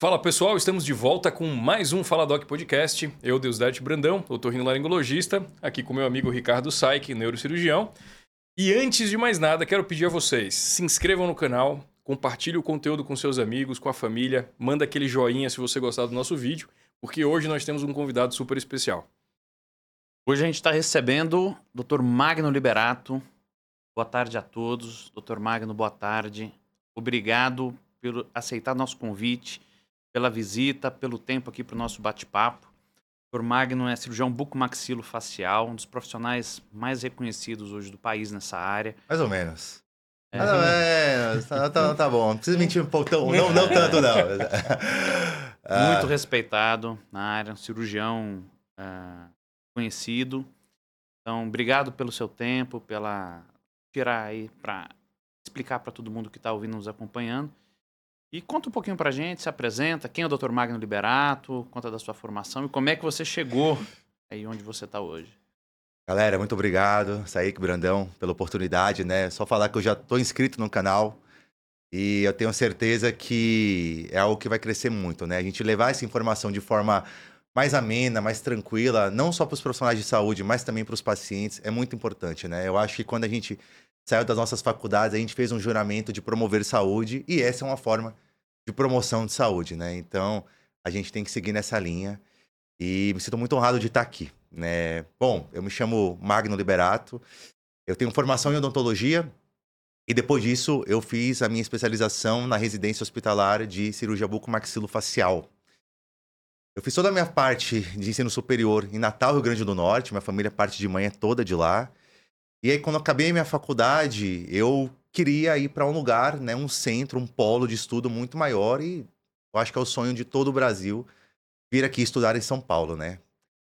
Fala pessoal, estamos de volta com mais um Faladoc Podcast. Eu, Deusdete Brandão, otorrinolaringologista, aqui com meu amigo Ricardo Saik, neurocirurgião. E antes de mais nada, quero pedir a vocês, se inscrevam no canal, compartilhe o conteúdo com seus amigos, com a família, manda aquele joinha se você gostar do nosso vídeo, porque hoje nós temos um convidado super especial. Hoje a gente está recebendo o Dr. Magno Liberato. Boa tarde a todos. Dr. Magno, boa tarde. Obrigado por aceitar nosso convite pela visita, pelo tempo aqui para o nosso bate-papo. O Dr. Magno é cirurgião bucomaxilofacial, um dos profissionais mais reconhecidos hoje do país nessa área. Mais ou menos. É. Mais ou menos. Tá, tá, tá bom. Não precisa mentir um pouco, tão, não, não tanto, não. Muito ah. respeitado na área, um cirurgião uh, conhecido. Então, obrigado pelo seu tempo, pela tirar aí para explicar para todo mundo que está ouvindo nos acompanhando. E conta um pouquinho pra gente, se apresenta, quem é o Dr. Magno Liberato, conta da sua formação e como é que você chegou aí onde você está hoje. Galera, muito obrigado, Saíque Brandão, pela oportunidade, né? Só falar que eu já estou inscrito no canal e eu tenho certeza que é algo que vai crescer muito, né? A gente levar essa informação de forma mais amena, mais tranquila, não só para os profissionais de saúde, mas também para os pacientes, é muito importante, né? Eu acho que quando a gente saiu das nossas faculdades, a gente fez um juramento de promover saúde e essa é uma forma de promoção de saúde, né? Então, a gente tem que seguir nessa linha e me sinto muito honrado de estar aqui, né? Bom, eu me chamo Magno Liberato, eu tenho formação em odontologia e depois disso eu fiz a minha especialização na residência hospitalar de cirurgia bucomaxilofacial. Eu fiz toda a minha parte de ensino superior em Natal, Rio Grande do Norte, minha família, parte de mãe é toda de lá. E aí, quando eu acabei minha faculdade, eu queria ir para um lugar, né, um centro, um polo de estudo muito maior e eu acho que é o sonho de todo o Brasil vir aqui estudar em São Paulo, né?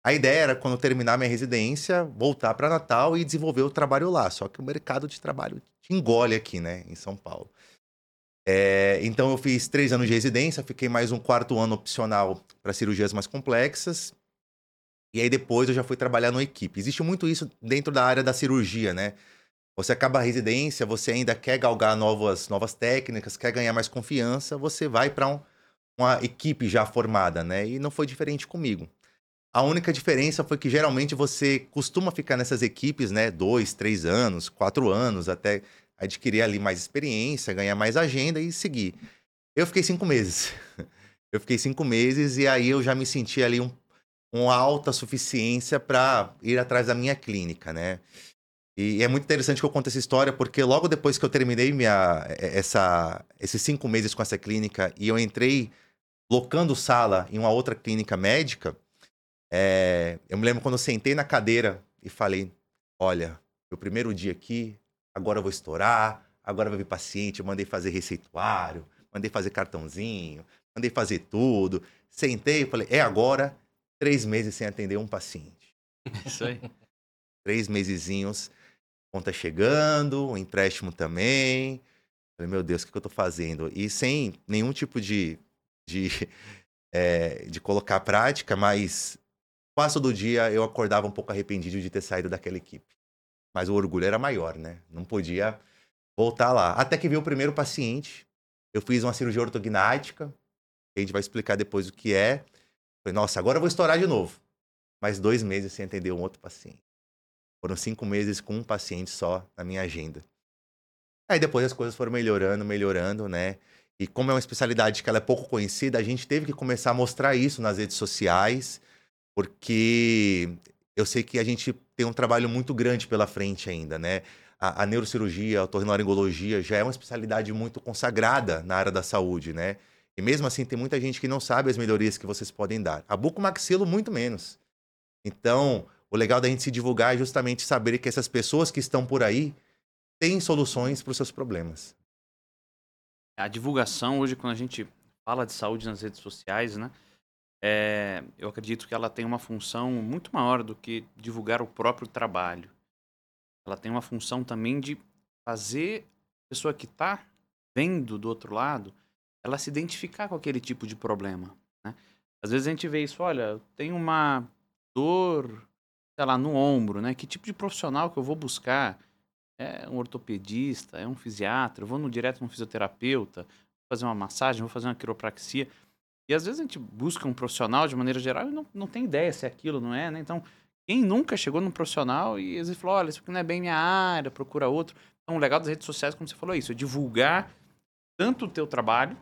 A ideia era, quando eu terminar minha residência, voltar para Natal e desenvolver o trabalho lá. Só que o mercado de trabalho te engole aqui, né, em São Paulo. É, então, eu fiz três anos de residência, fiquei mais um quarto ano opcional para cirurgias mais complexas. E aí depois eu já fui trabalhar numa equipe. Existe muito isso dentro da área da cirurgia, né? Você acaba a residência, você ainda quer galgar novas, novas técnicas, quer ganhar mais confiança, você vai para um, uma equipe já formada, né? E não foi diferente comigo. A única diferença foi que geralmente você costuma ficar nessas equipes, né? Dois, três anos, quatro anos, até adquirir ali mais experiência, ganhar mais agenda e seguir. Eu fiquei cinco meses. Eu fiquei cinco meses e aí eu já me senti ali um uma alta suficiência para ir atrás da minha clínica, né? E é muito interessante que eu conto essa história, porque logo depois que eu terminei minha, essa, esses cinco meses com essa clínica e eu entrei locando sala em uma outra clínica médica, é, eu me lembro quando eu sentei na cadeira e falei: Olha, meu primeiro dia aqui, agora eu vou estourar, agora vai vir paciente. Eu mandei fazer receituário, mandei fazer cartãozinho, mandei fazer tudo. Sentei e falei: É agora três meses sem atender um paciente. Isso aí. três mesezinhos, conta chegando, o empréstimo também. Falei, meu Deus, o que eu tô fazendo? E sem nenhum tipo de, de, é, de colocar prática, mas quase todo dia eu acordava um pouco arrependido de ter saído daquela equipe. Mas o orgulho era maior, né? Não podia voltar lá. Até que veio o primeiro paciente. Eu fiz uma cirurgia ortognática, que a gente vai explicar depois o que é. Falei, nossa, agora eu vou estourar de novo. Mais dois meses sem atender um outro paciente. Foram cinco meses com um paciente só na minha agenda. Aí depois as coisas foram melhorando, melhorando, né? E como é uma especialidade que ela é pouco conhecida, a gente teve que começar a mostrar isso nas redes sociais, porque eu sei que a gente tem um trabalho muito grande pela frente ainda, né? A, a neurocirurgia, a otorrinolaringologia já é uma especialidade muito consagrada na área da saúde, né? E mesmo assim, tem muita gente que não sabe as melhorias que vocês podem dar. A bucomaxilo, muito menos. Então, o legal da gente se divulgar é justamente saber que essas pessoas que estão por aí têm soluções para os seus problemas. A divulgação, hoje, quando a gente fala de saúde nas redes sociais, né? É, eu acredito que ela tem uma função muito maior do que divulgar o próprio trabalho. Ela tem uma função também de fazer a pessoa que está vendo do outro lado ela se identificar com aquele tipo de problema. Né? Às vezes a gente vê isso, olha, tem uma dor, sei lá, no ombro, né? Que tipo de profissional que eu vou buscar? É um ortopedista, é um fisiatra, eu vou no, direto no fisioterapeuta, vou fazer uma massagem, vou fazer uma quiropraxia. E às vezes a gente busca um profissional de maneira geral e não, não tem ideia se é aquilo, não é, né? Então, quem nunca chegou num profissional e às vezes falou, olha, isso aqui não é bem minha área, procura outro. Então, o legal das redes sociais, como você falou, é isso, é divulgar tanto o teu trabalho?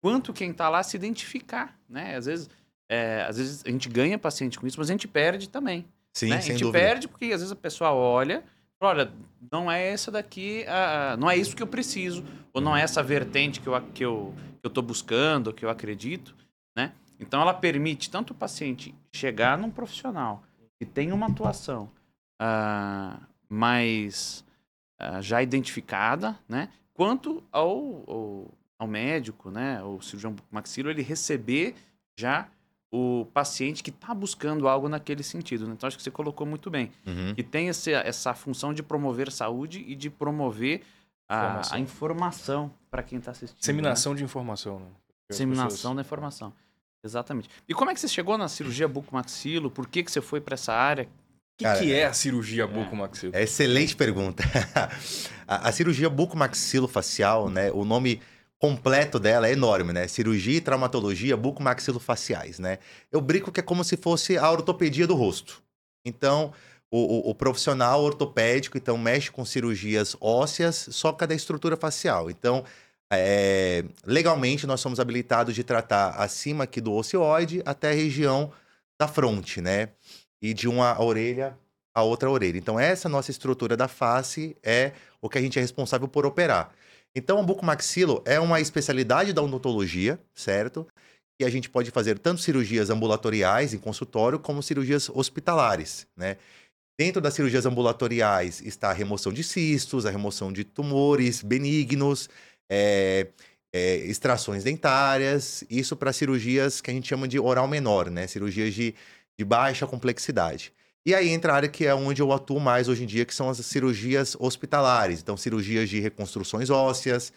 Quanto quem está lá se identificar, né? Às vezes, é, às vezes a gente ganha paciente com isso, mas a gente perde também. Sim, né? a gente dúvida. perde porque às vezes a pessoa olha, fala, olha, não é essa daqui, a- não é isso que eu preciso, ou não é essa vertente que eu, que eu, que eu tô buscando, que eu acredito, né? Então ela permite tanto o paciente chegar num profissional que tem uma atuação ah, mais ah, já identificada, né? Quanto ao, ao, ao médico, né? O cirurgião maxilo, ele receber já o paciente que está buscando algo naquele sentido. né? Então, acho que você colocou muito bem. Uhum. Que tem esse, essa função de promover saúde e de promover a Informação. a informação para quem está assistindo. né? Disseminação de informação, né? Disseminação da informação. Exatamente. E como é que você chegou na cirurgia bucomaxilo? Por que, que você foi para essa área? O que, Cara, que é a cirurgia bucomaxilo? É excelente pergunta. a, a cirurgia bucomaxilofacial, né? O nome completo dela é enorme, né? Cirurgia e traumatologia bucomaxilofaciais, né? Eu brinco que é como se fosse a ortopedia do rosto. Então, o, o- o profissional ortopédico, então, mexe com cirurgias ósseas, só cada estrutura facial. Então, é, legalmente, nós somos habilitados de tratar acima aqui do ocioide até a região da fronte, né? E de uma orelha a outra orelha. Então, essa nossa estrutura da face é o que a gente é responsável por operar. Então, o bucomaxilo é uma especialidade da odontologia, certo? E a gente pode fazer tanto cirurgias ambulatoriais em consultório, como cirurgias hospitalares, né? Dentro das cirurgias ambulatoriais está a remoção de cistos, a remoção de tumores benignos, é, é, extrações dentárias, isso para cirurgias que a gente chama de oral menor, né? Cirurgias de, de baixa complexidade. E aí entra a área que é onde eu atuo mais hoje em dia, que são as cirurgias hospitalares. Então, cirurgias de reconstruções ósseas,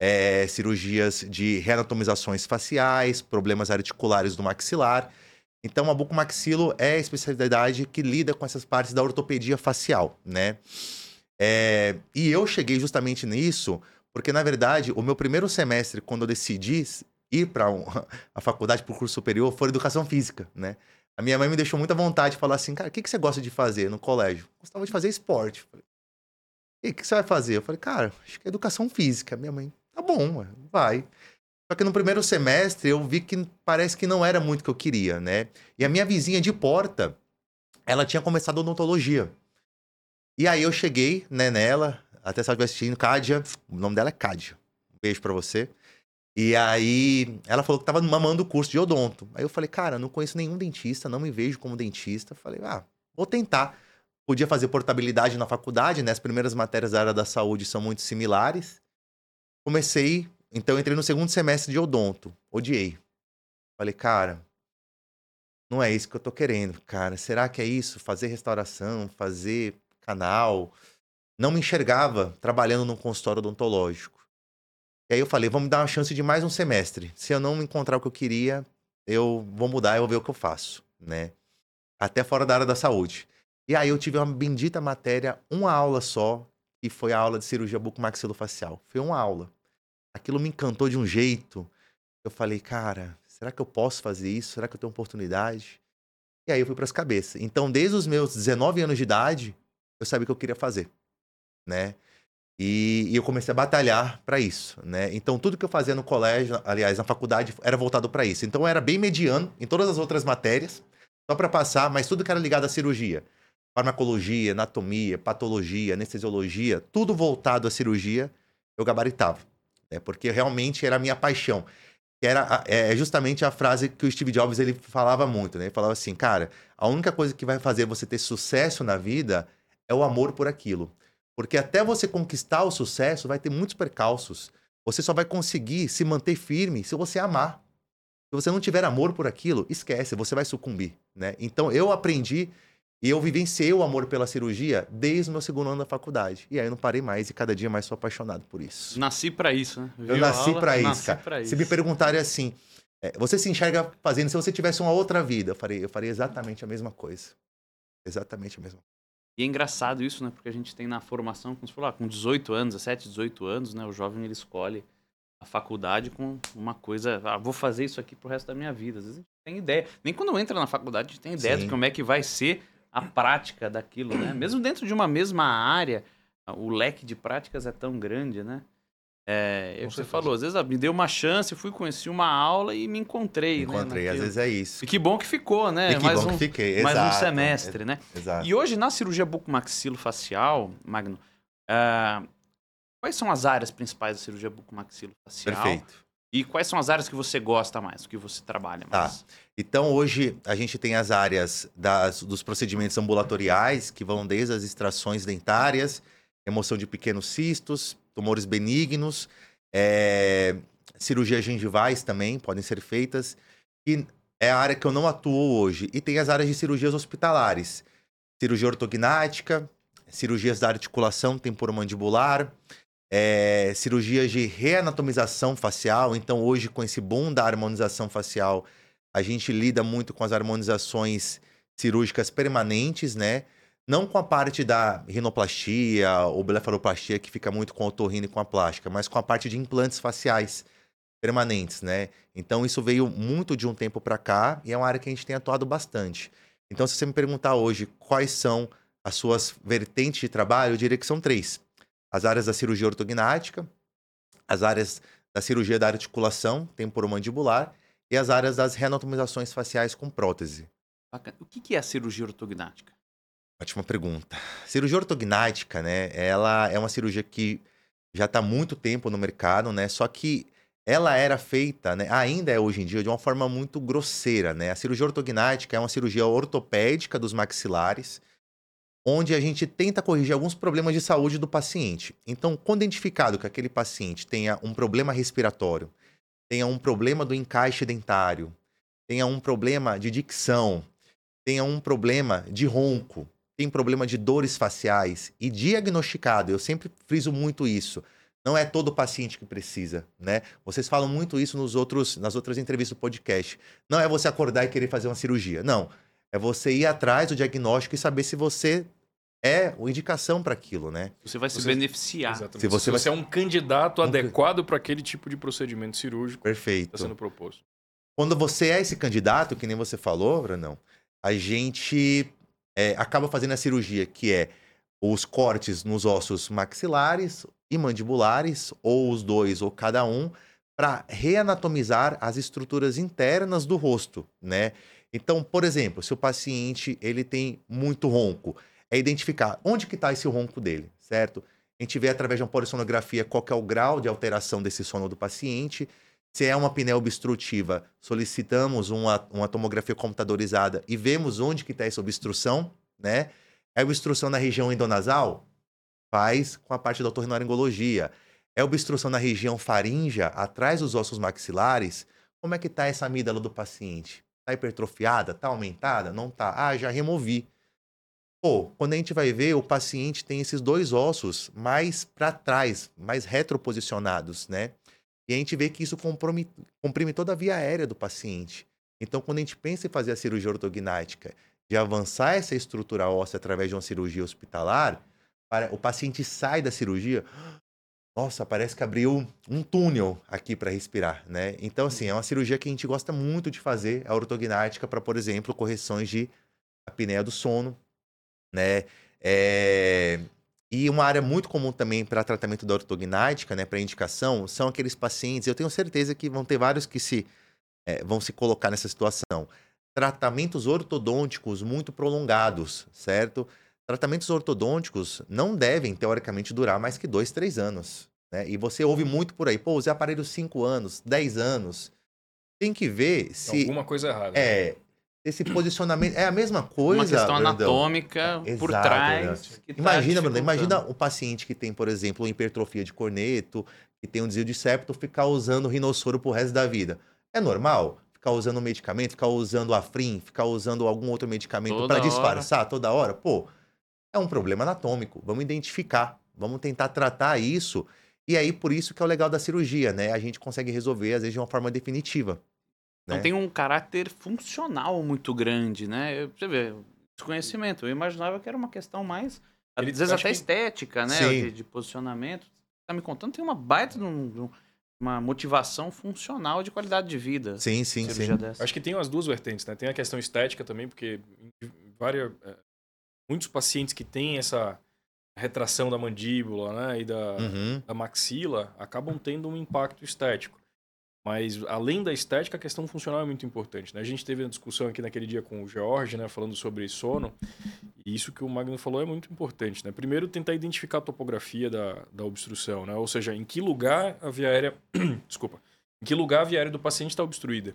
é, cirurgias de reanatomizações faciais, problemas articulares do maxilar. Então, a bucomaxilo é a especialidade que lida com essas partes da ortopedia facial, né? É, e eu cheguei justamente nisso porque, na verdade, o meu primeiro semestre, quando eu decidi ir para a faculdade, para o curso superior, foi educação física, né? A minha mãe me deixou muita vontade de falar assim, cara, o que, que você gosta de fazer no colégio? Gostava de fazer esporte. Falei, e o que você vai fazer? Eu falei, cara, acho que é educação física. Minha mãe, tá bom, vai. Só que no primeiro semestre eu vi que parece que não era muito o que eu queria, né? E a minha vizinha de porta, ela tinha começado odontologia. E aí eu cheguei, né, nela, até se ela estiver assistindo, Cádia, o nome dela é Cádia. Um beijo pra você. E aí ela falou que tava mamando o curso de odonto. Aí eu falei, cara, não conheço nenhum dentista, não me vejo como dentista. Falei, ah, vou tentar. Podia fazer portabilidade na faculdade, né? As primeiras matérias da área da saúde são muito similares. Comecei, então entrei no segundo semestre de odonto. Odiei. Falei, cara, não é isso que eu tô querendo, cara. Será que é isso? Fazer restauração, fazer canal. Não me enxergava trabalhando num consultório odontológico. E aí eu falei, vamos dar uma chance de mais um semestre. Se eu não encontrar o que eu queria, eu vou mudar, eu vou ver o que eu faço, né? Até fora da área da saúde. E aí eu tive uma bendita matéria, uma aula só, que foi a aula de cirurgia bucomaxilofacial. Foi uma aula. Aquilo me encantou de um jeito. Eu falei, cara, será que eu posso fazer isso? Será que eu tenho oportunidade? E aí eu fui para as cabeças. Então, desde os meus 19 anos de idade, eu sabia o que eu queria fazer, né? E, e eu comecei a batalhar para isso, né? Então, tudo que eu fazia no colégio, aliás, na faculdade, era voltado para isso. Então, eu era bem mediano em todas as outras matérias, só para passar, mas tudo que era ligado à cirurgia, farmacologia, anatomia, patologia, anestesiologia, tudo voltado à cirurgia, eu gabaritava, né? Porque realmente era a minha paixão. Que era a- é justamente a frase que o Steve Jobs ele falava muito, né? Ele falava assim, cara, a única coisa que vai fazer você ter sucesso na vida é o amor por aquilo. Porque até você conquistar o sucesso, vai ter muitos percalços. Você só vai conseguir se manter firme se você amar. Se você não tiver amor por aquilo, esquece, você vai sucumbir, né? Então eu aprendi e eu vivenciei o amor pela cirurgia desde o meu segundo ano da faculdade. E aí eu não parei mais e cada dia mais sou apaixonado por isso. Nasci pra isso, né? Eu Viu a nasci pra isso, Nasci cara. pra Se isso. me perguntarem assim, é, você se enxerga fazendo se você tivesse uma outra vida? Eu faria, eu faria exatamente a mesma coisa. Exatamente a mesma coisa. E é engraçado isso, né? Porque a gente tem na formação, como você falou, ah, com 18 anos, 17, 18 anos, né? O jovem ele escolhe a faculdade com uma coisa, ah, vou fazer isso aqui pro resto da minha vida. Às vezes a gente tem ideia. Nem quando entra na faculdade a gente tem ideia Sim. de como é que vai ser a prática daquilo, né? Mesmo dentro de uma mesma área, o leque de práticas é tão grande, né? É, é o Com que você falou, às vezes me deu uma chance, fui conheci uma aula e me encontrei, Encontrei, né? às vezes é isso. E que bom que ficou, né? E que mais bom um, que fiquei. mais um exato. semestre, né? Exato. E hoje, na cirurgia bucomaxilofacial, Magno, ah, quais são as áreas principais da cirurgia bucomaxilofacial? Perfeito. E quais são as áreas que você gosta mais, que você trabalha Tá. mais? Então, hoje, a gente tem as áreas das- dos procedimentos ambulatoriais, que vão desde as extrações dentárias, remoção de pequenos cistos, tumores benignos, é, cirurgias gengivais também podem ser feitas. E é a área que eu não atuo hoje. E tem as áreas de cirurgias hospitalares. Cirurgia ortognática, cirurgias da articulação temporomandibular, é, cirurgias de reanatomização facial. Então, hoje, com esse boom da harmonização facial, a gente lida muito com as harmonizações cirúrgicas permanentes, né? Não com a parte da rinoplastia ou blefaroplastia, que fica muito com a otorrino e com a plástica, mas com a parte de implantes faciais permanentes, né? Então, isso veio muito de um tempo para cá e é uma área que a gente tem atuado bastante. Então, se você me perguntar hoje quais são as suas vertentes de trabalho, eu diria que são três. As áreas da cirurgia ortognática, as áreas da cirurgia da articulação temporomandibular e as áreas das reanatomizações faciais com prótese. Bacana. O que é a cirurgia ortognática? Ótima pergunta. Cirurgia ortognática, né? Ela é uma cirurgia que já está há muito tempo no mercado, né? Só que ela era feita, né? Ainda é hoje em dia de uma forma muito grosseira, né? A cirurgia ortognática é uma cirurgia ortopédica dos maxilares, onde a gente tenta corrigir alguns problemas de saúde do paciente. Então, quando identificado que aquele paciente tenha um problema respiratório, tenha um problema do encaixe dentário, tenha um problema de dicção, tenha um problema de ronco, tem problema de dores faciais e diagnosticado, eu sempre friso muito isso. Não é todo paciente que precisa, né? Vocês falam muito isso nos outros, nas outras entrevistas do podcast. Não é você acordar e querer fazer uma cirurgia. Não. É você ir atrás do diagnóstico e saber se você é uma indicação para aquilo, né? Você vai se Você- beneficiar. Exatamente. Se você Se vai- você é um candidato Um- adequado para aquele tipo de procedimento cirúrgico que Perfeito. está sendo proposto. Quando você é esse candidato, que nem você falou, Brandão, a gente é, acaba fazendo a cirurgia, que é os cortes nos ossos maxilares e mandibulares, ou os dois, ou cada um, para reanatomizar as estruturas internas do rosto, né? Então, por exemplo, se o paciente ele tem muito ronco, é identificar onde que está esse ronco dele, certo? A gente vê através de uma polissonografia qual é o grau de alteração desse sono do paciente. Se é uma apneia obstrutiva, solicitamos uma, uma tomografia computadorizada e vemos onde que está essa obstrução, né? É obstrução na região endonasal? Faz com a parte da otorrinolaringologia. É obstrução na região faríngea, atrás dos ossos maxilares? Como é que está essa amígdala do paciente? Está hipertrofiada? Está aumentada? Não está? Ah, já removi. Pô, quando a gente vai ver, o paciente tem esses dois ossos mais para trás, mais retroposicionados, né? E a gente vê que isso comprime, comprime toda a via aérea do paciente. Então, quando a gente pensa em fazer a cirurgia ortognática, de avançar essa estrutura óssea através de uma cirurgia hospitalar, para, o paciente sai da cirurgia, nossa, parece que abriu um túnel aqui para respirar, né? Então, assim, é uma cirurgia que a gente gosta muito de fazer, a ortognática, para, por exemplo, correções de apneia do sono, né? É, E uma área muito comum também para tratamento da ortognática, né, para indicação, são aqueles pacientes, eu tenho certeza que vão ter vários que se eh, vão se colocar nessa situação. Tratamentos ortodônticos muito prolongados, certo? Tratamentos ortodônticos não devem, teoricamente, durar mais que dois, três anos. Né? E você ouve muito por aí, pô, usei aparelho 5 anos, 10 anos. Tem que ver se. Alguma coisa errada. É. Esse posicionamento. É a mesma coisa. Uma questão Brandão. anatômica por Exato, trás. tá Imagina, Bruno, dificultando. imagina o paciente que tem, por exemplo, hipertrofia de corneto, que tem um desvio de septo, ficar usando rinossoro pro resto da vida. É normal? Ficar usando medicamento, ficar usando afrim, ficar usando algum outro medicamento para hora. disfarçar toda hora? Pô, é um problema anatômico. Vamos identificar, vamos tentar tratar isso. E aí, por isso que é o legal da cirurgia, né? A gente consegue resolver, às vezes, de uma forma definitiva. Então né? tem um caráter funcional muito grande, né? Eu- Você vê, desconhecimento. Eu imaginava que era uma questão mais, Ele- às vezes acho até que- estética, né? De, de posicionamento. Tá me contando, tem uma baita de um, de um- uma motivação funcional de qualidade de vida. Sim, sim, sim. dessa. Acho que tem as duas vertentes, né? Tem a questão estética também, porque em várias, é, muitos pacientes que têm essa retração da mandíbula né, e da, Uhum. da maxila acabam tendo um impacto estético. Mas além da estética, a questão funcional é muito importante. Né? A gente teve uma discussão aqui naquele dia com o George, né, falando sobre sono, e isso que o Magno falou é muito importante. Né? Primeiro, tentar identificar a topografia da, da obstrução, né? ou seja, em que lugar a via aérea. Desculpa. Em que lugar a via aérea do paciente está obstruída.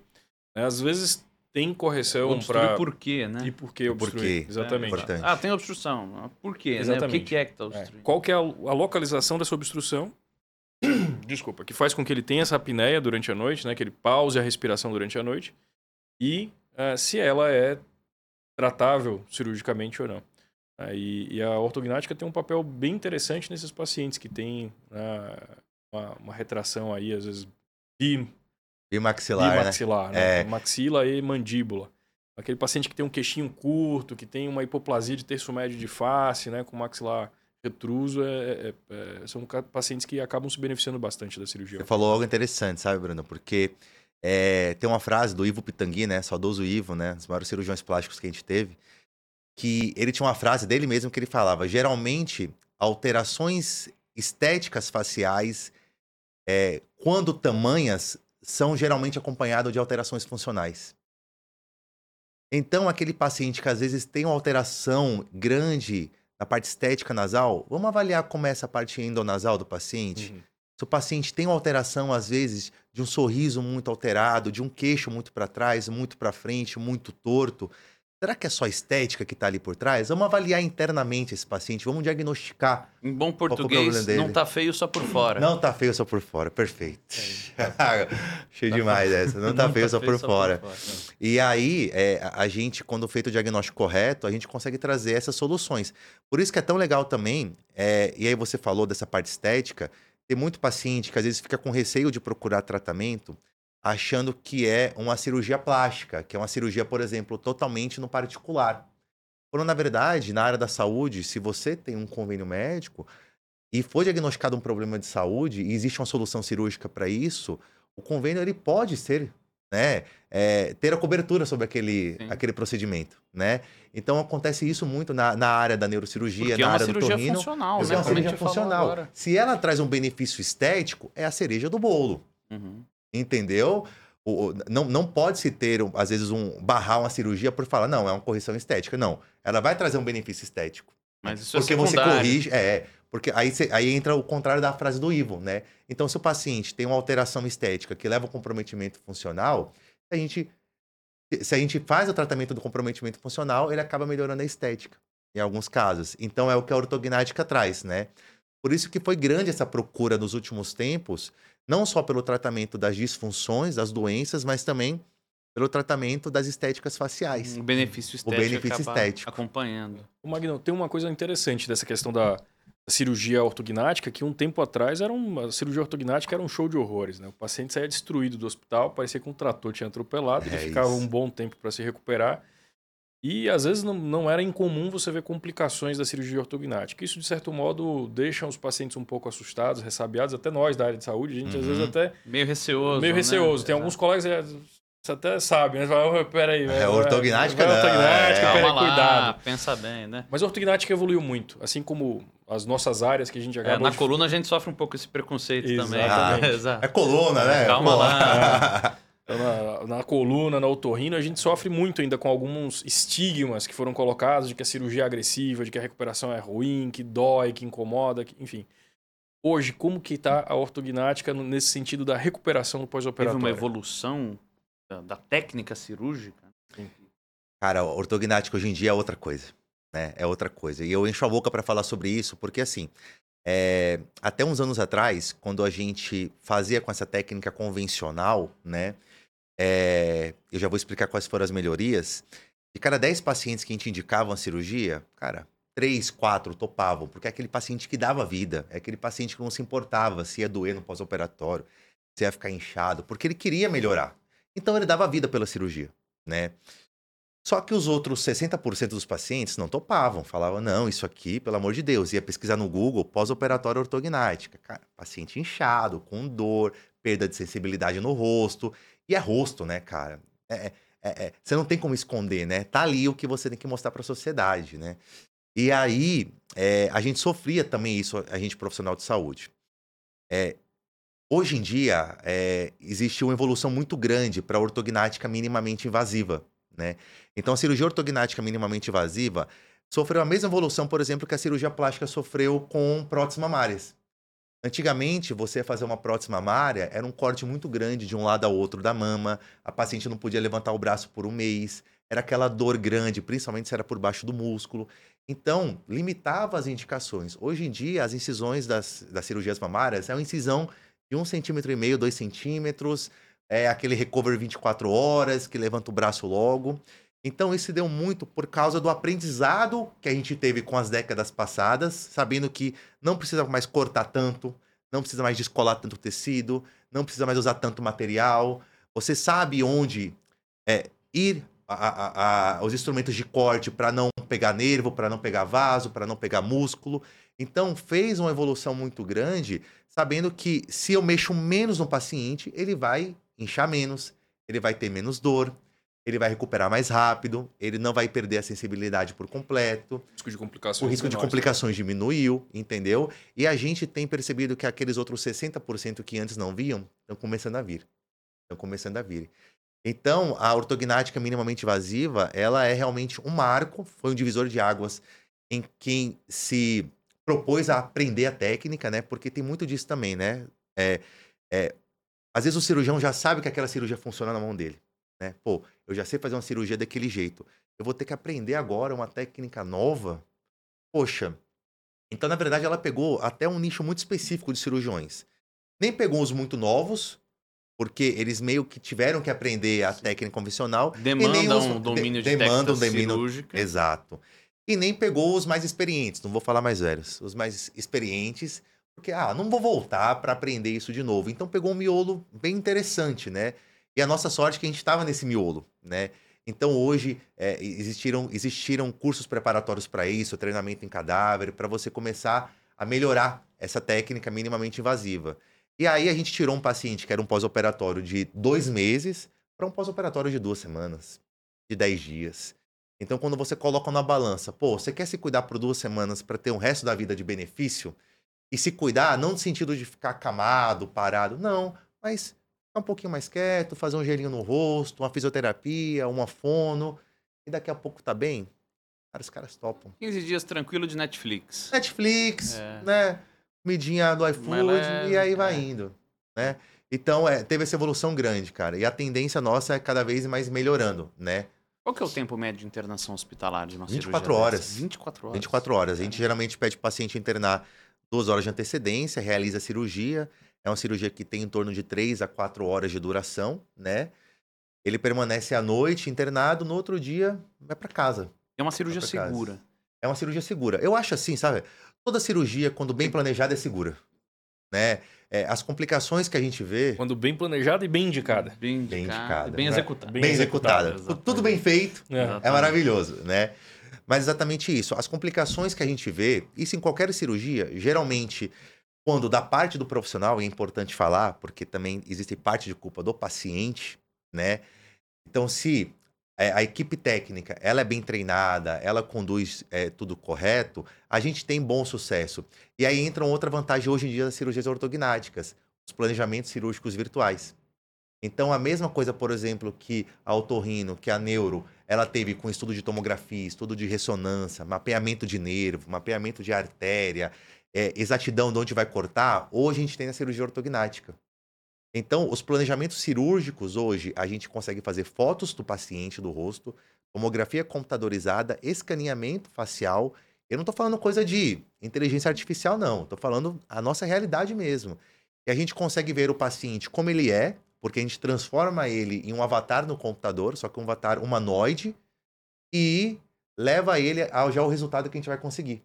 Né? Às vezes tem correção para. por quê, né? E por que obstruir? quê? Exatamente. Importante. Ah, tem obstrução. Por quê? Né? O que, Exatamente. que é que tá É. obstruindo? Qual que é a, a localização dessa obstrução? Desculpa, que faz com que ele tenha essa apneia durante a noite, né? Que ele pause a respiração durante a noite. E ah, se ela é tratável cirurgicamente ou não. Ah, e, e a ortognática tem um papel bem interessante nesses pacientes que têm ah, uma, uma retração aí, às vezes, bi, Bimaxilar, né? bimaxilar, né? É. Maxila e mandíbula. Aquele paciente que tem um queixinho curto, que tem uma hipoplasia de terço médio de face, né, com maxilar retruso, é- é- é- são pacientes que acabam se beneficiando bastante da cirurgia. Você falou algo interessante, sabe, Bruno? Porque é, tem uma frase do Ivo Pitangui, né? Saudoso Ivo, né? Um dos maiores cirurgiões plásticos que a gente teve. Que ele tinha uma frase dele mesmo que ele falava: geralmente, alterações estéticas faciais, é, quando tamanhas, são geralmente acompanhadas de alterações funcionais. Então, aquele paciente que às vezes tem uma alteração grande na parte estética nasal, vamos avaliar como é essa parte endonasal do paciente. Uhum. Se o paciente tem uma alteração, às vezes, de um sorriso muito alterado, de um queixo muito para trás, muito para frente, muito torto, será que é só estética que está ali por trás? Vamos avaliar internamente esse paciente, vamos diagnosticar. Em bom problema português, não tá feio só por fora. Não tá feio só por fora, perfeito. Cheio Tá demais essa, não tá feio só por fora. fora. E aí, é, a a gente, quando feito o diagnóstico correto, a gente consegue trazer essas soluções. Por isso que é tão legal também, é, e aí você falou dessa parte estética, tem muito paciente que às vezes fica com receio de procurar tratamento, achando que é uma cirurgia plástica, que é uma cirurgia, por exemplo, totalmente no particular. Quando, na verdade, na área da saúde, se você tem um convênio médico e for diagnosticado um problema de saúde e existe uma solução cirúrgica para isso, o convênio ele pode ser, né, é, ter a cobertura sobre aquele, Sim. aquele procedimento, né? Então acontece isso muito na, na área da neurocirurgia, Porque é na uma área do torrino. funcional, né? é uma cirurgia funcional. Se ela traz um benefício estético, é a cereja do bolo. Uhum. Entendeu? O- não, não pode se ter, às vezes, um barrar uma cirurgia por falar, não, é uma correção estética. Não. Ela vai trazer um benefício estético. Mas isso porque é você secundário. corrige. É, porque aí, aí entra o contrário da frase do Ivo, né? Então, se o paciente tem uma alteração estética que leva ao comprometimento funcional, a gente, se a gente faz o tratamento do comprometimento funcional, ele acaba melhorando a estética, em alguns casos. Então, é o que a ortognática traz, né? Por isso que foi grande essa procura nos últimos tempos, não só pelo tratamento das disfunções, das doenças, mas também pelo tratamento das estéticas faciais. O benefício estético benefício acaba estético. acompanhando. O Magno, tem uma coisa interessante dessa questão da, cirurgia ortognática, que um tempo atrás era uma a cirurgia ortognática era um show de horrores, né? O paciente saía destruído do hospital, parecia que um trator tinha atropelado, ele É ficava isso. um bom tempo para se recuperar. E às vezes não, não era incomum você ver complicações da cirurgia ortognática. Isso, de certo modo, deixa os pacientes um pouco assustados, ressabiados, até nós da área de saúde, a gente às Uhum. vezes até Meio receoso. meio né? receoso. Tem Exato. alguns colegas é, você até sabe, né? Você fala, "Oh, peraí, É, ortognática é, não, ortognática, é. peraí, cuidado. pensa bem, né? Mas a ortognática evoluiu muito, assim como as nossas áreas que a gente É, acaba na de- coluna a gente sofre um pouco esse preconceito também. Exatamente. Ah, exato. É coluna, né? Calma Pô. lá. na, na coluna, na otorrino, a gente sofre muito ainda com alguns estigmas que foram colocados de que a cirurgia é agressiva, de que a recuperação é ruim, que dói, que incomoda, que- enfim. Hoje, como que tá a ortognática nesse sentido da recuperação do Teve pós-operatório? uma evolução da, da técnica cirúrgica. Cara, a ortognática hoje em dia é outra coisa, né? É outra coisa. E eu encho a boca para falar sobre isso, porque assim, é, até uns anos atrás, quando a gente fazia com essa técnica convencional, né? É, eu já vou explicar quais foram as melhorias. De cada 10 pacientes que a gente indicava uma cirurgia, cara, 3, 4 topavam, porque é aquele paciente que dava vida, é aquele paciente que não se importava se ia doer no pós-operatório, se ia ficar inchado, porque ele queria melhorar. Então ele dava vida pela cirurgia, né? Só que os outros 60% dos pacientes não topavam, falavam, não, isso aqui, pelo amor de Deus, ia pesquisar no Google pós-operatória ortognática. Cara, paciente inchado, com dor, perda de sensibilidade no rosto. E é rosto, né, cara? É, é, é, é você não tem como esconder, né? Tá ali o que você tem que mostrar para a sociedade, né? E aí, é, a gente sofria também isso, a gente profissional de saúde. É, hoje em dia, existe uma evolução muito grande para ortognática minimamente invasiva, né? Então, a cirurgia ortognática minimamente invasiva sofreu a mesma evolução, por exemplo, que a cirurgia plástica sofreu com próteses mamárias. Antigamente, você fazer uma prótese mamária era um corte muito grande de um lado ao outro da mama, a paciente não podia levantar o braço por um mês, era aquela dor grande, principalmente se era por baixo do músculo. Então, limitava as indicações. Hoje em dia, as incisões das, das cirurgias mamárias é uma incisão de um centímetro e meio, dois centímetros, é aquele recover 24 horas, que levanta o braço logo. Então, isso deu muito por causa do aprendizado que a gente teve com as décadas passadas, sabendo que não precisa mais cortar tanto, não precisa mais descolar tanto tecido, não precisa mais usar tanto material. Você sabe onde é, ir a, a, a, os instrumentos de corte para não pegar nervo, para não pegar vaso, para não pegar músculo. Então, fez uma evolução muito grande, sabendo que se eu mexo menos no paciente, ele vai inchar menos, ele vai ter menos dor, ele vai recuperar mais rápido, ele não vai perder a sensibilidade por completo. O risco de complicações. O risco menores, de complicações né? diminuiu, entendeu? E a gente tem percebido que aqueles outros 60% que antes não viam estão começando a vir. Estão começando a vir. Então, a ortognática minimamente invasiva, ela é realmente um marco, foi um divisor de águas em quem se propôs a aprender a técnica, né? Porque tem muito disso também, né? É, é, às vezes o cirurgião já sabe que aquela cirurgia funciona na mão dele, né? Pô, eu já sei fazer uma cirurgia daquele jeito. Eu vou ter que aprender agora uma técnica nova. Poxa. Então, na verdade, ela pegou até um nicho muito específico de cirurgiões. Nem pegou os muito novos, porque eles meio que tiveram que aprender a técnica convencional. Demandam um domínio de demandam técnica cirúrgica. Exato. E nem pegou os mais experientes, não vou falar mais velhos, os mais experientes, porque, ah, não vou voltar para aprender isso de novo. Então pegou um miolo bem interessante, né? E a nossa sorte é que a gente estava nesse miolo, né? Então hoje é, existiram, existiram cursos preparatórios para isso, treinamento em cadáver, para você começar a melhorar essa técnica minimamente invasiva. E aí a gente tirou um paciente que era um pós-operatório de dois meses para um pós-operatório de duas semanas, de dez dias. Então, quando você coloca na balança, pô, você quer se cuidar por duas semanas para ter um resto da vida de benefício? E se cuidar, não no sentido de ficar acamado, parado, não, mas ficar um pouquinho mais quieto, fazer um gelinho no rosto, uma fisioterapia, uma fono, e daqui a pouco tá bem. Cara, os caras topam. 15 dias tranquilo de Netflix. Netflix, é. né? comidinha do iFood é, e aí vai é. indo, né? Então, é, teve essa evolução grande, cara. E a tendência nossa é cada vez mais melhorando, né? Qual que é o tempo médio de internação hospitalar de uma 24 horas. 24 horas. 24 horas. A gente geralmente pede o paciente internar duas horas de antecedência, realiza a cirurgia. É uma cirurgia que tem em torno de 3 a 4 horas de duração, né? Ele permanece à noite internado, no outro dia vai para casa. É uma cirurgia segura. Casa. É uma cirurgia segura. Eu acho assim, sabe? Toda cirurgia, quando bem planejada, é segura. Né? É, as complicações que a gente vê. Quando bem planejada e bem indicada. Bem indicada. Bem, indicada, bem executada. Bem, bem executada. executada. Tudo bem feito é. é maravilhoso, né? Mas exatamente isso. As complicações que a gente vê, isso em qualquer cirurgia, geralmente, quando da parte do profissional, é importante falar, porque também existe parte de culpa do paciente, né? Então, se é, a equipe técnica ela é bem treinada, ela conduz é, tudo correto, a gente tem bom sucesso. E aí entra outra vantagem hoje em dia das cirurgias ortognáticas, os planejamentos cirúrgicos virtuais. Então, a mesma coisa, por exemplo, que a otorrino, que a neuro, ela teve com estudo de tomografia, estudo de ressonância, mapeamento de nervo, mapeamento de artéria, é, exatidão de onde vai cortar, hoje a gente tem na cirurgia ortognática. Então, os planejamentos cirúrgicos hoje, a gente consegue fazer fotos do paciente, do rosto, tomografia computadorizada, escaneamento facial. Eu não estou falando coisa de inteligência artificial, não. Estou falando a nossa realidade mesmo. E a gente consegue ver o paciente como ele é, porque a gente transforma ele em um avatar no computador, só que um avatar humanoide, e leva ele ao já o resultado que a gente vai conseguir.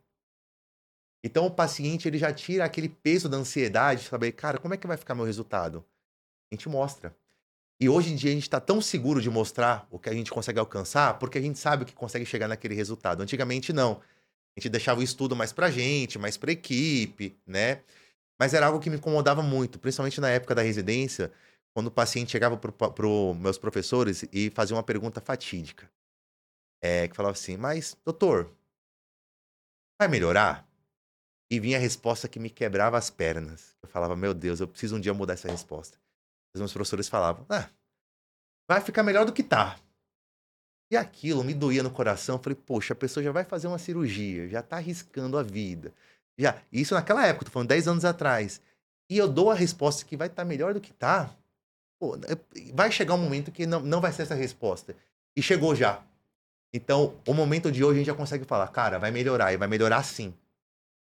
Então o paciente ele já tira aquele peso da ansiedade, saber, cara, como é que vai ficar meu resultado? A gente mostra. E hoje em dia a gente está tão seguro de mostrar o que a gente consegue alcançar, porque a gente sabe que consegue chegar naquele resultado. Antigamente não. A gente deixava o estudo mais pra gente, mais pra equipe, né? Mas era algo que me incomodava muito, principalmente na época da residência, quando o paciente chegava para os meus professores e fazia uma pergunta fatídica. É, que falava assim, mas, doutor, vai melhorar? E vinha a resposta que me quebrava as pernas. Eu falava, meu Deus, eu preciso um dia mudar essa resposta. Os meus professores falavam, ah, vai ficar melhor do que tá. E aquilo me doía no coração. Falei, poxa, a pessoa já vai fazer uma cirurgia, já tá arriscando a vida. Já, isso naquela época, tô falando 10 anos atrás. E eu dou a resposta que vai estar tá melhor do que tá. Pô, vai chegar um momento que não, não vai ser essa resposta. E chegou já. Então, o momento de hoje a gente já consegue falar, cara, vai melhorar, e vai melhorar sim.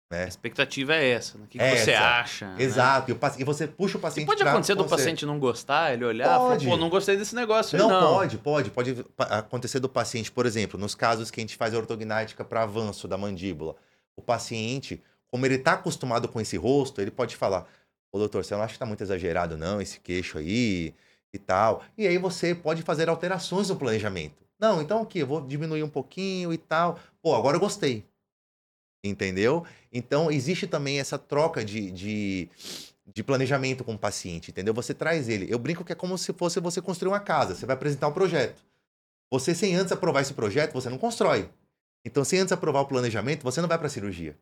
Né? A expectativa é essa. Né? O que, que você acha? Né? Exato. Né? E você puxa o paciente. E pode acontecer do paciente não gostar, ele olhar pode. Falar, pô, não gostei desse negócio. Não, não, pode, pode. Pode acontecer do paciente, por exemplo, nos casos que a gente faz ortognática para avanço da mandíbula. O paciente, como ele está acostumado com esse rosto, ele pode falar: Ô doutor, você não acha que está muito exagerado, não, esse queixo aí e tal. E aí você pode fazer alterações no planejamento. Não, então aqui, eu vou diminuir um pouquinho e tal. Pô, agora eu gostei. Entendeu? Então, existe também essa troca de, de, de, planejamento com o paciente, entendeu? Você traz ele. Eu brinco que é como se fosse você construir uma casa. Você vai apresentar um projeto. Você, sem antes aprovar esse projeto, você não constrói. Então, sem antes aprovar o planejamento, você não vai para a cirurgia.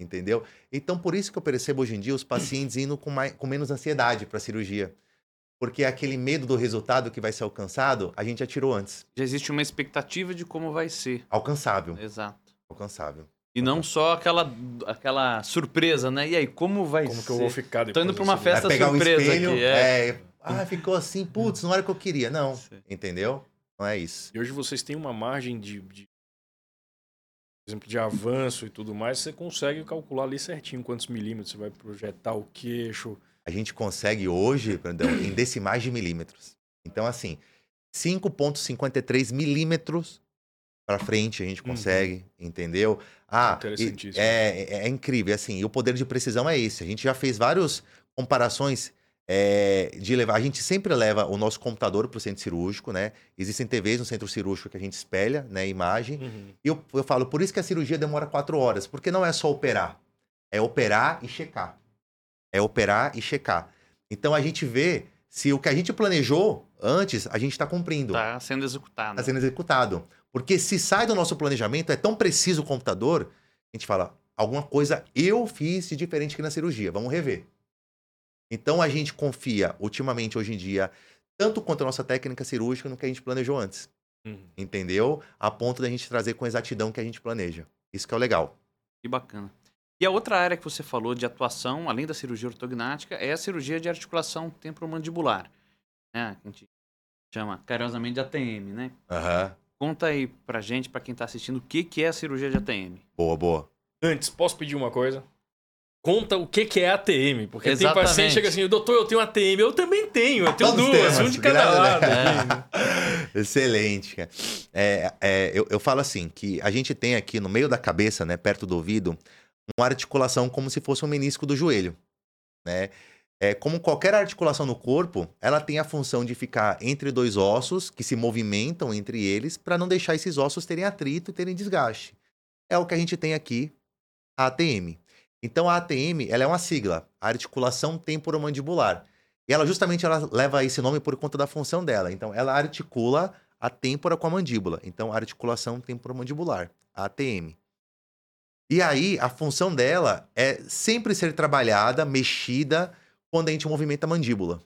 Entendeu? Então, por isso que eu percebo hoje em dia os pacientes indo com, mais, com menos ansiedade para a cirurgia. Porque aquele medo do resultado que vai ser alcançado, a gente já tirou antes. Já existe uma expectativa de como vai ser. Alcançável. Exato. Alcançável. E não só aquela, aquela surpresa, né? E aí, como vai como ser? Como que eu vou ficar depois? Tô indo pra uma festa pegar surpresa um espelho, aqui. É. é. Ah, ficou assim, putz, não era o que eu queria. Não, Sim. entendeu? Não é isso. E hoje vocês têm uma margem de, de, exemplo, de avanço e tudo mais, você consegue calcular ali certinho quantos milímetros você vai projetar o queixo. A gente consegue hoje, Brandão, em decimais de milímetros. Então, assim, 5,53 milímetros para frente a gente uhum. consegue, uhum. entendeu? Ah, é, é, é, incrível, assim, e o poder de precisão é esse. A gente já fez várias comparações é, de levar. A gente sempre leva o nosso computador para o centro cirúrgico, né? Existem TVs no centro cirúrgico que a gente espelha, né? Imagem. Uhum. E eu, eu falo, por isso que a cirurgia demora quatro horas, porque não é só operar, é operar e checar. É operar e checar. Então a gente vê se o que a gente planejou antes, a gente está cumprindo. Está sendo executado. Está sendo executado. Porque se sai do nosso planejamento, é tão preciso o computador, a gente fala, alguma coisa eu fiz de diferente que na cirurgia, vamos rever. Então a gente confia, ultimamente, hoje em dia, tanto quanto a nossa técnica cirúrgica no que a gente planejou antes. Uhum. Entendeu? A ponto da gente trazer com exatidão que a gente planeja. Isso que é o legal. Que bacana. E a outra área que você falou de atuação, além da cirurgia ortognática, é a cirurgia de articulação temporomandibular. Né? A gente chama carinhosamente de ATM, né? Aham. Uhum. Conta aí pra gente, pra quem tá assistindo, o que, que é a cirurgia de ATM. Boa, boa. Antes, posso pedir uma coisa? Conta o que, que é ATM. Porque Exatamente. tem paciente que chega assim, doutor, eu tenho ATM. Eu também tenho, eu tenho Todos duas, um de cada lado. Né? Excelente. É, é, eu, eu falo assim, que a gente tem aqui no meio da cabeça, né, perto do ouvido, uma articulação como se fosse um menisco do joelho, né? É, como qualquer articulação no corpo, ela tem a função de ficar entre dois ossos que se movimentam entre eles para não deixar esses ossos terem atrito e terem desgaste. É o que a gente tem aqui, a ATM. Então a ATM, ela é uma sigla, articulação temporomandibular. E ela justamente ela leva esse nome por conta da função dela. Então ela articula a têmpora com a mandíbula. Então articulação temporomandibular, ATM. E aí a função dela é sempre ser trabalhada, mexida quando a gente movimenta a mandíbula.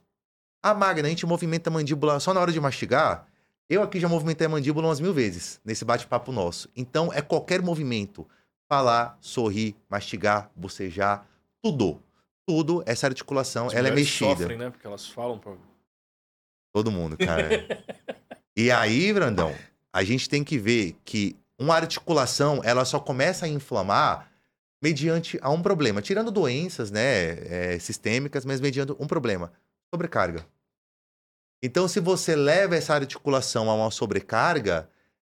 A Magna, a gente movimenta a mandíbula só na hora de mastigar. Eu aqui já movimentei a mandíbula umas mil vezes nesse bate-papo nosso. Então, é qualquer movimento. Falar, sorrir, mastigar, bocejar, tudo. Tudo, essa articulação, As ela é mexida. sofrem, né? Porque elas falam pra... Todo mundo, cara. e aí, Brandão, a gente tem que ver que uma articulação, ela só começa a inflamar mediante a um problema, tirando doenças né, é, sistêmicas, mas mediante um problema, sobrecarga. Então, se você leva essa articulação a uma sobrecarga,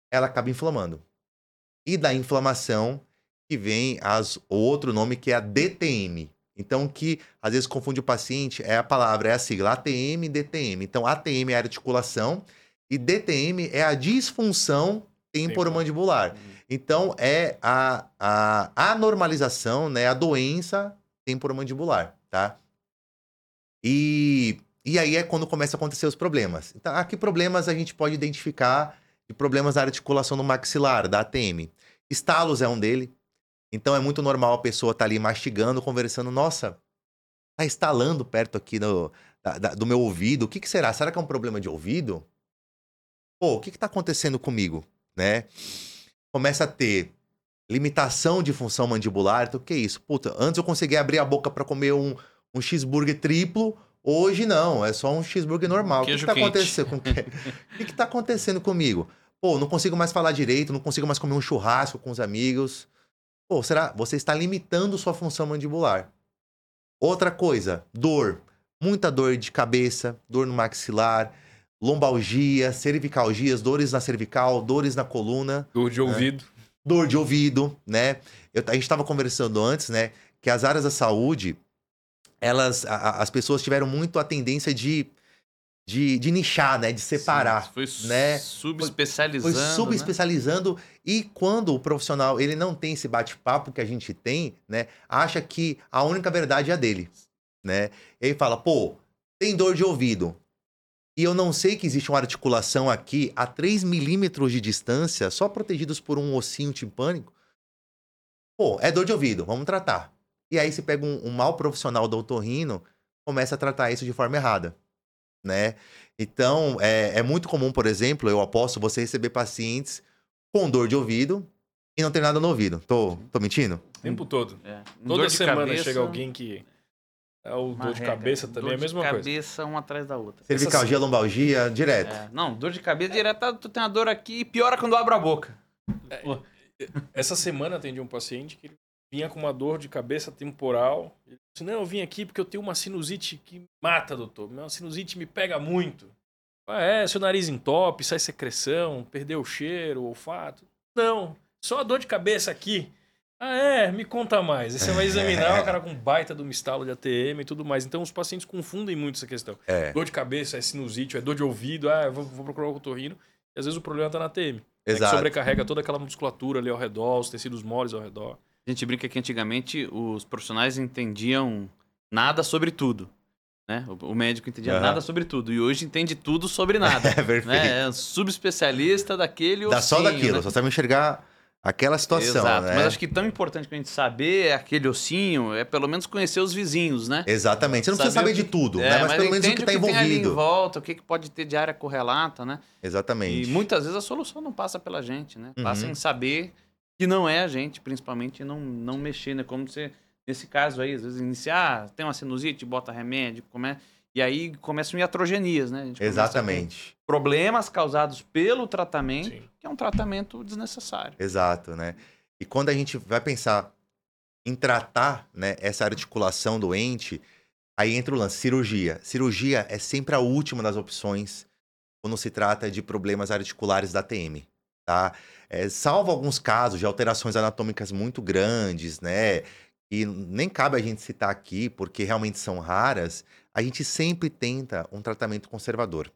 ela acaba inflamando. E da inflamação que vem as, o outro nome que é a DTM. Então, o que às vezes confunde o paciente é a palavra, é a sigla ATM e DTM. Então, ATM é a articulação e DTM é a disfunção temporomandibular. Então, é a, a anormalização, né, a doença temporomandibular, tá? E, e aí é quando começa a acontecer os problemas. Então, a que problemas a gente pode identificar de problemas da articulação no maxilar, da ATM? Estalos é um dele. Então é muito normal a pessoa estar tá ali mastigando, conversando. Nossa, tá estalando perto aqui no, da, da, do meu ouvido. O que, que, será? Será que é um problema de ouvido? Pô, o que, está acontecendo comigo? Né? Começa a ter limitação de função mandibular. Então, o que é isso? Puta, antes eu conseguia abrir a boca para comer um, um cheeseburger triplo. Hoje não, é só um cheeseburger normal. Queijo o que, que tá acontecendo? Com... o que, que tá acontecendo comigo? Pô, não consigo mais falar direito, não consigo mais comer um churrasco com os amigos. Pô, será? Você está limitando sua função mandibular. Outra coisa, dor. Muita dor de cabeça, dor no maxilar, lombalgia, cervicalgias, dores na cervical, dores na coluna. Dor de né? ouvido. Dor de ouvido, né? Eu, a gente estava conversando antes, né? Que as áreas da saúde, elas, a, as pessoas tiveram muito a tendência de de, de nichar, né? De separar. Sim, foi né? subespecializando. Foi, foi subespecializando. Né? E quando o profissional ele não tem esse bate-papo que a gente tem, né? Acha que a única verdade é a dele. Né? E aí fala, pô, tem dor de ouvido. E eu não sei que existe uma articulação aqui a 3 milímetros de distância, só protegidos por um ossinho timpânico. Pô, é dor de ouvido, vamos tratar. E aí você pega um, um mau profissional do otorrino, começa a tratar isso de forma errada né? Então, é, é muito comum, por exemplo, eu aposto você receber pacientes com dor de ouvido e não ter nada no ouvido. Tô, tô mentindo? O tempo todo. É. Toda semana cabeça, chega alguém que. É o dor de regra. cabeça também, é a mesma coisa. Dor de cabeça, uma atrás da outra. Cervicalgia, lombalgia, direto. É. Não, dor de cabeça direto, tu tem uma dor aqui e piora quando abre a boca. É, essa semana atendi um paciente que vinha com uma dor de cabeça temporal. Ele disse, não, eu vim aqui porque eu tenho uma sinusite que mata, doutor. Minha sinusite me pega muito. Ah, é, seu nariz entope, sai secreção, perdeu o cheiro, o olfato. Não, só a dor de cabeça aqui. Ah, é? Me conta mais. Aí você vai examinar o cara com baita do estalo de ATM e tudo mais. Então os pacientes confundem muito essa questão. É. Dor de cabeça, é sinusite, é dor de ouvido, ah, vou, vou procurar o otorrino. E às vezes o problema está na ATM. Exato. É que sobrecarrega toda aquela musculatura ali ao redor, os tecidos moles ao redor. A gente brinca que antigamente os profissionais entendiam nada sobre tudo. Né? O médico entendia uhum. nada sobre tudo. E hoje entende tudo sobre nada. é perfeito. Né? É um subespecialista daquele Dá só daquilo, né? só sabe enxergar aquela situação. Exato. Né? Mas acho que tão importante que a gente saber é aquele ossinho é pelo menos conhecer os vizinhos, né? Exatamente. Você não precisa saber que... de tudo, é, né? mas, mas pelo menos o que está envolvido. Tem ali em volta, o que pode ter de área correlata, né? Exatamente. E muitas vezes a solução não passa pela gente, né? Passa uhum. em saber que não é a gente, principalmente, não, não mexer, né? Como você, nesse caso aí, às vezes iniciar, ah, tem uma sinusite, bota remédio, come... e aí começam iatrogenias, né? Exatamente. Problemas causados pelo tratamento, Sim. que é um tratamento desnecessário. Exato, né? E quando a gente vai pensar em tratar né, essa articulação doente, aí entra o lance, cirurgia. Cirurgia é sempre a última das opções quando se trata de problemas articulares da TM, tá? É, salvo alguns casos de alterações anatômicas muito grandes, né? E nem cabe a gente citar aqui, porque realmente são raras, a gente sempre tenta um tratamento conservador.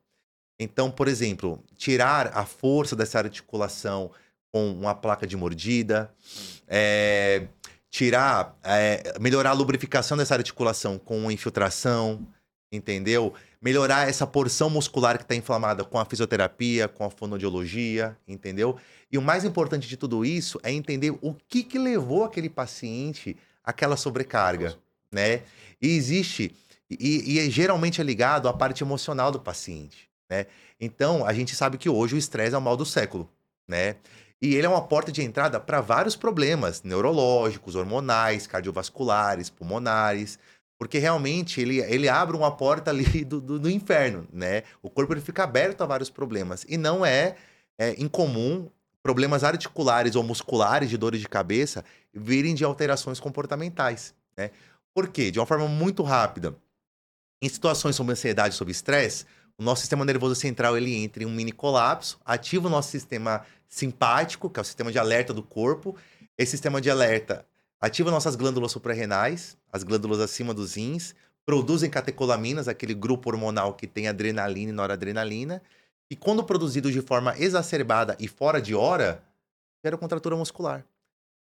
Então, por exemplo, tirar a força dessa articulação com uma placa de mordida, é, tirar, é, melhorar a lubrificação dessa articulação com infiltração, entendeu? Melhorar essa porção muscular que está inflamada com a fisioterapia, com a fonoaudiologia, entendeu? E o mais importante de tudo isso é entender o que, que levou aquele paciente àquela sobrecarga, né? E existe, e, e é, geralmente é ligado à parte emocional do paciente, né? Então, a gente sabe que hoje o estresse é o mal do século, né? E ele é uma porta de entrada para vários problemas neurológicos, hormonais, cardiovasculares, pulmonares, porque realmente ele, ele abre uma porta ali do, do, do inferno, né? O corpo ele fica aberto a vários problemas. E não é, é incomum problemas articulares ou musculares de dores de cabeça virem de alterações comportamentais, né? Por quê? De uma forma muito rápida. Em situações sob ansiedade, sob estresse, o nosso sistema nervoso central ele entra em um mini colapso, ativa o nosso sistema simpático, que é o sistema de alerta do corpo. Esse sistema de alerta ativa nossas glândulas suprarrenais, as glândulas acima dos rins, produzem catecolaminas, aquele grupo hormonal que tem adrenalina e noradrenalina, e quando produzido de forma exacerbada e fora de hora, gera contratura muscular.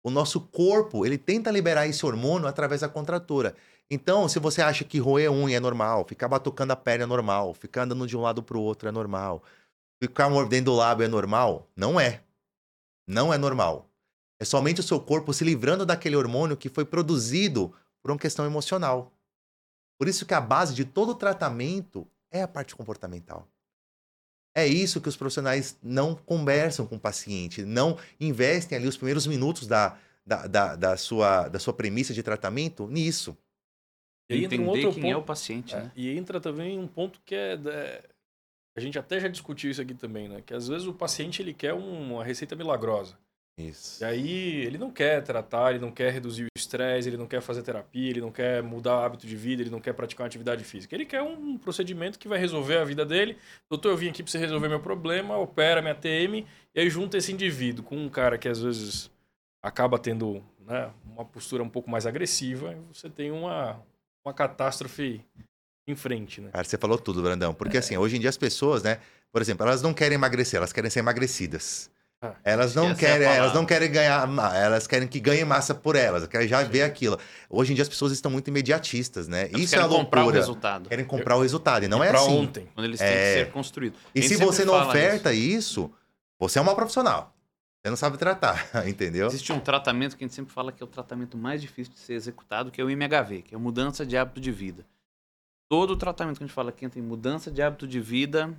O nosso corpo, ele tenta liberar esse hormônio através da contratura. Então, se você acha que roer unha é normal, ficar batucando a perna é normal, ficar andando de um lado para o outro é normal, ficar mordendo o lábio é normal, não é. Não é normal. É somente o seu corpo se livrando daquele hormônio que foi produzido por uma questão emocional. Por isso que a base de todo tratamento é a parte comportamental. É isso que os profissionais não conversam com o paciente, não investem ali os primeiros minutos da, da, da, da sua, da sua premissa de tratamento nisso. E Entender um outro quem ponto, é o paciente, é, né? E entra também um ponto que é, é, A gente até já discutiu isso aqui também, né? Que às vezes o paciente ele quer uma receita milagrosa. Isso. E aí ele não quer tratar, ele não quer reduzir o estresse, ele não quer fazer terapia, ele não quer mudar o hábito de vida, ele não quer praticar uma atividade física. Ele quer um procedimento que vai resolver a vida dele. Doutor, eu vim aqui para você resolver meu problema, opera minha TM, e aí junta esse indivíduo com um cara que às vezes acaba tendo né, uma postura um pouco mais agressiva, e você tem uma, uma catástrofe em frente, né? Cara, você falou tudo, Brandão. Porque é. assim, hoje em dia as pessoas, né, por exemplo, elas não querem emagrecer, elas querem ser emagrecidas. Ah, elas não querem, é elas não querem ganhar, elas querem que ganhe massa por elas, querem já ver aquilo. Hoje em dia as pessoas estão muito imediatistas, né? Elas Isso é loucura. comprar o resultado. Querem comprar o resultado e não e é assim. ontem, quando eles têm é... que ser construídos. E se você não oferta isso. isso, você é uma profissional. Você não sabe tratar, entendeu? Existe um tratamento que a gente sempre fala que é o tratamento mais difícil de ser executado, que é o MHV, que é a mudança de hábito de vida. Todo o tratamento que a gente fala aqui tem mudança de hábito de vida,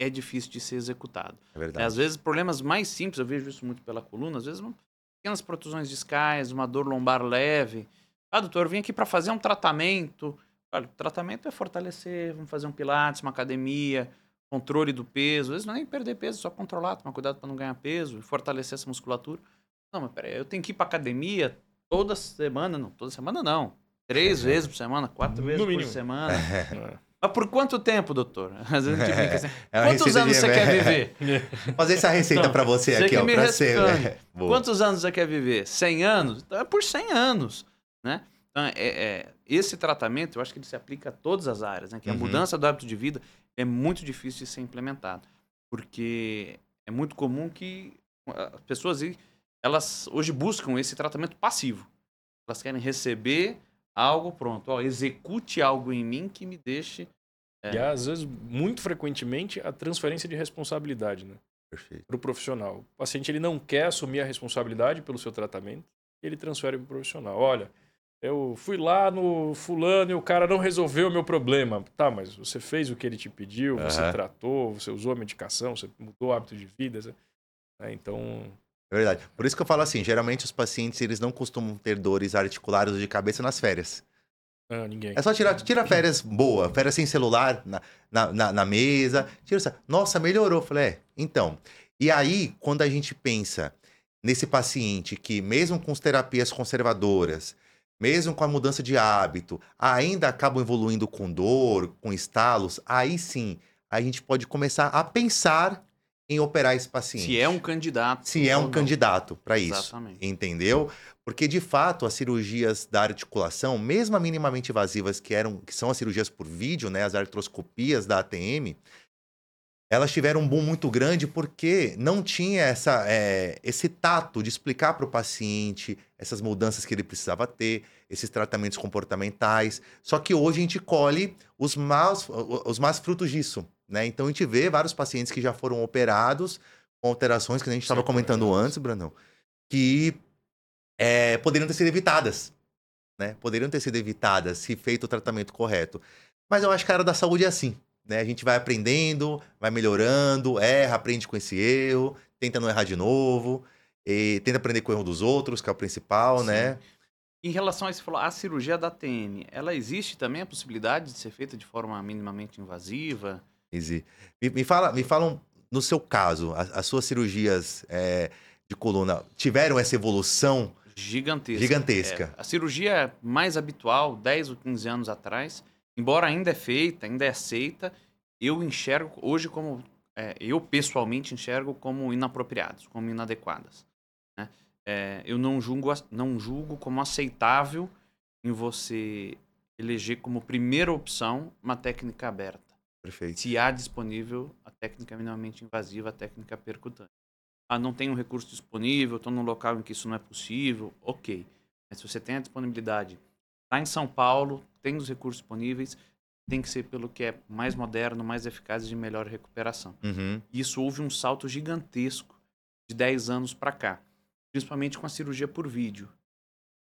é difícil de ser executado. É verdade. Às vezes, problemas mais simples, eu vejo isso muito pela coluna, às vezes, pequenas protusões discais, uma dor lombar leve. Ah, doutor, eu vim aqui para fazer um tratamento. Olha, o tratamento é fortalecer, vamos fazer um pilates, uma academia, controle do peso. Às vezes não é nem perder peso, só controlar, tomar cuidado para não ganhar peso e fortalecer essa musculatura. Não, mas peraí, eu tenho que ir para academia toda semana? Não, toda semana não. Três vezes por semana, quatro vezes por semana. Mas por quanto tempo, doutor? Às vezes a gente fica assim. É quantos anos você quer viver? Fazer essa receita para você aqui, ó, para ser. Né? Quantos anos você quer viver? 100 anos? Então é por 100 anos, né? Então, é, é, esse tratamento, eu acho que ele se aplica a todas as áreas, né? Que uhum. a mudança do hábito de vida é muito difícil de ser implementado. Porque é muito comum que as pessoas, elas hoje buscam esse tratamento passivo. Elas querem receber algo pronto. Ó, execute algo em mim que me deixe. É... E às vezes, muito frequentemente, a transferência de responsabilidade, né? Perfeito. Para o profissional. O paciente ele não quer assumir a responsabilidade pelo seu tratamento, ele transfere para o profissional. Olha, eu fui lá no fulano e o cara não resolveu o meu problema. Tá, mas você fez o que ele te pediu, uhum. você tratou, você usou a medicação, você mudou o hábito de vida. Né? Então, é verdade. Por isso que eu falo assim, geralmente os pacientes eles não costumam ter dores articulares ou de cabeça nas férias. Ah, ninguém. É só tirar, tira férias boa, férias sem celular na, na, na, na mesa. Tira, nossa, melhorou. Falei, é, então. E aí, quando a gente pensa nesse paciente que, mesmo com as terapias conservadoras, mesmo com a mudança de hábito, ainda acabam evoluindo com dor, com estalos, aí sim, a gente pode começar a pensar em operar esse paciente. Se é um candidato. Se é um não. candidato para isso. Exatamente. Entendeu? Porque, de fato, as cirurgias da articulação, mesmo minimamente invasivas, que, eram, que são as cirurgias por vídeo, né, as artroscopias da ATM, elas tiveram um boom muito grande porque não tinha essa, é, esse tato de explicar para o paciente essas mudanças que ele precisava ter, esses tratamentos comportamentais. Só que hoje a gente colhe os maus, os maus frutos disso. Né? Então a gente vê vários pacientes que já foram operados com alterações que a gente estava comentando antes, Brandão, que é, poderiam ter sido evitadas. Né? Poderiam ter sido evitadas se feito o tratamento correto. Mas eu acho que a área da saúde é assim. Né? A gente vai aprendendo, vai melhorando, erra, aprende com esse erro, tenta não errar de novo, e tenta aprender com o erro dos outros, que é o principal, Sim. né? Em relação a isso, falou, a cirurgia da TN, ela existe também a possibilidade de ser feita de forma minimamente invasiva? Easy. Me, me, fala, me falam, no seu caso, as, as suas cirurgias é, de coluna tiveram essa evolução gigantesca. Gigantesca. É, a cirurgia mais habitual, 10 ou 15 anos atrás, embora ainda é feita, ainda é aceita, eu enxergo hoje como. É, eu pessoalmente enxergo como inapropriadas, como inadequadas. Né? é, eu não julgo, não julgo como aceitável em você eleger como primeira opção uma técnica aberta. Perfeito. Se há disponível a técnica minimamente invasiva, a técnica percutânea. Ah, não tem um recurso disponível, estou num local em que isso não é possível, ok. Mas se você tem a disponibilidade, está em São Paulo, tem os recursos disponíveis, tem que ser pelo que é mais moderno, mais eficaz e de melhor recuperação. Uhum. Isso houve um salto gigantesco de 10 anos para cá, principalmente com a cirurgia por vídeo.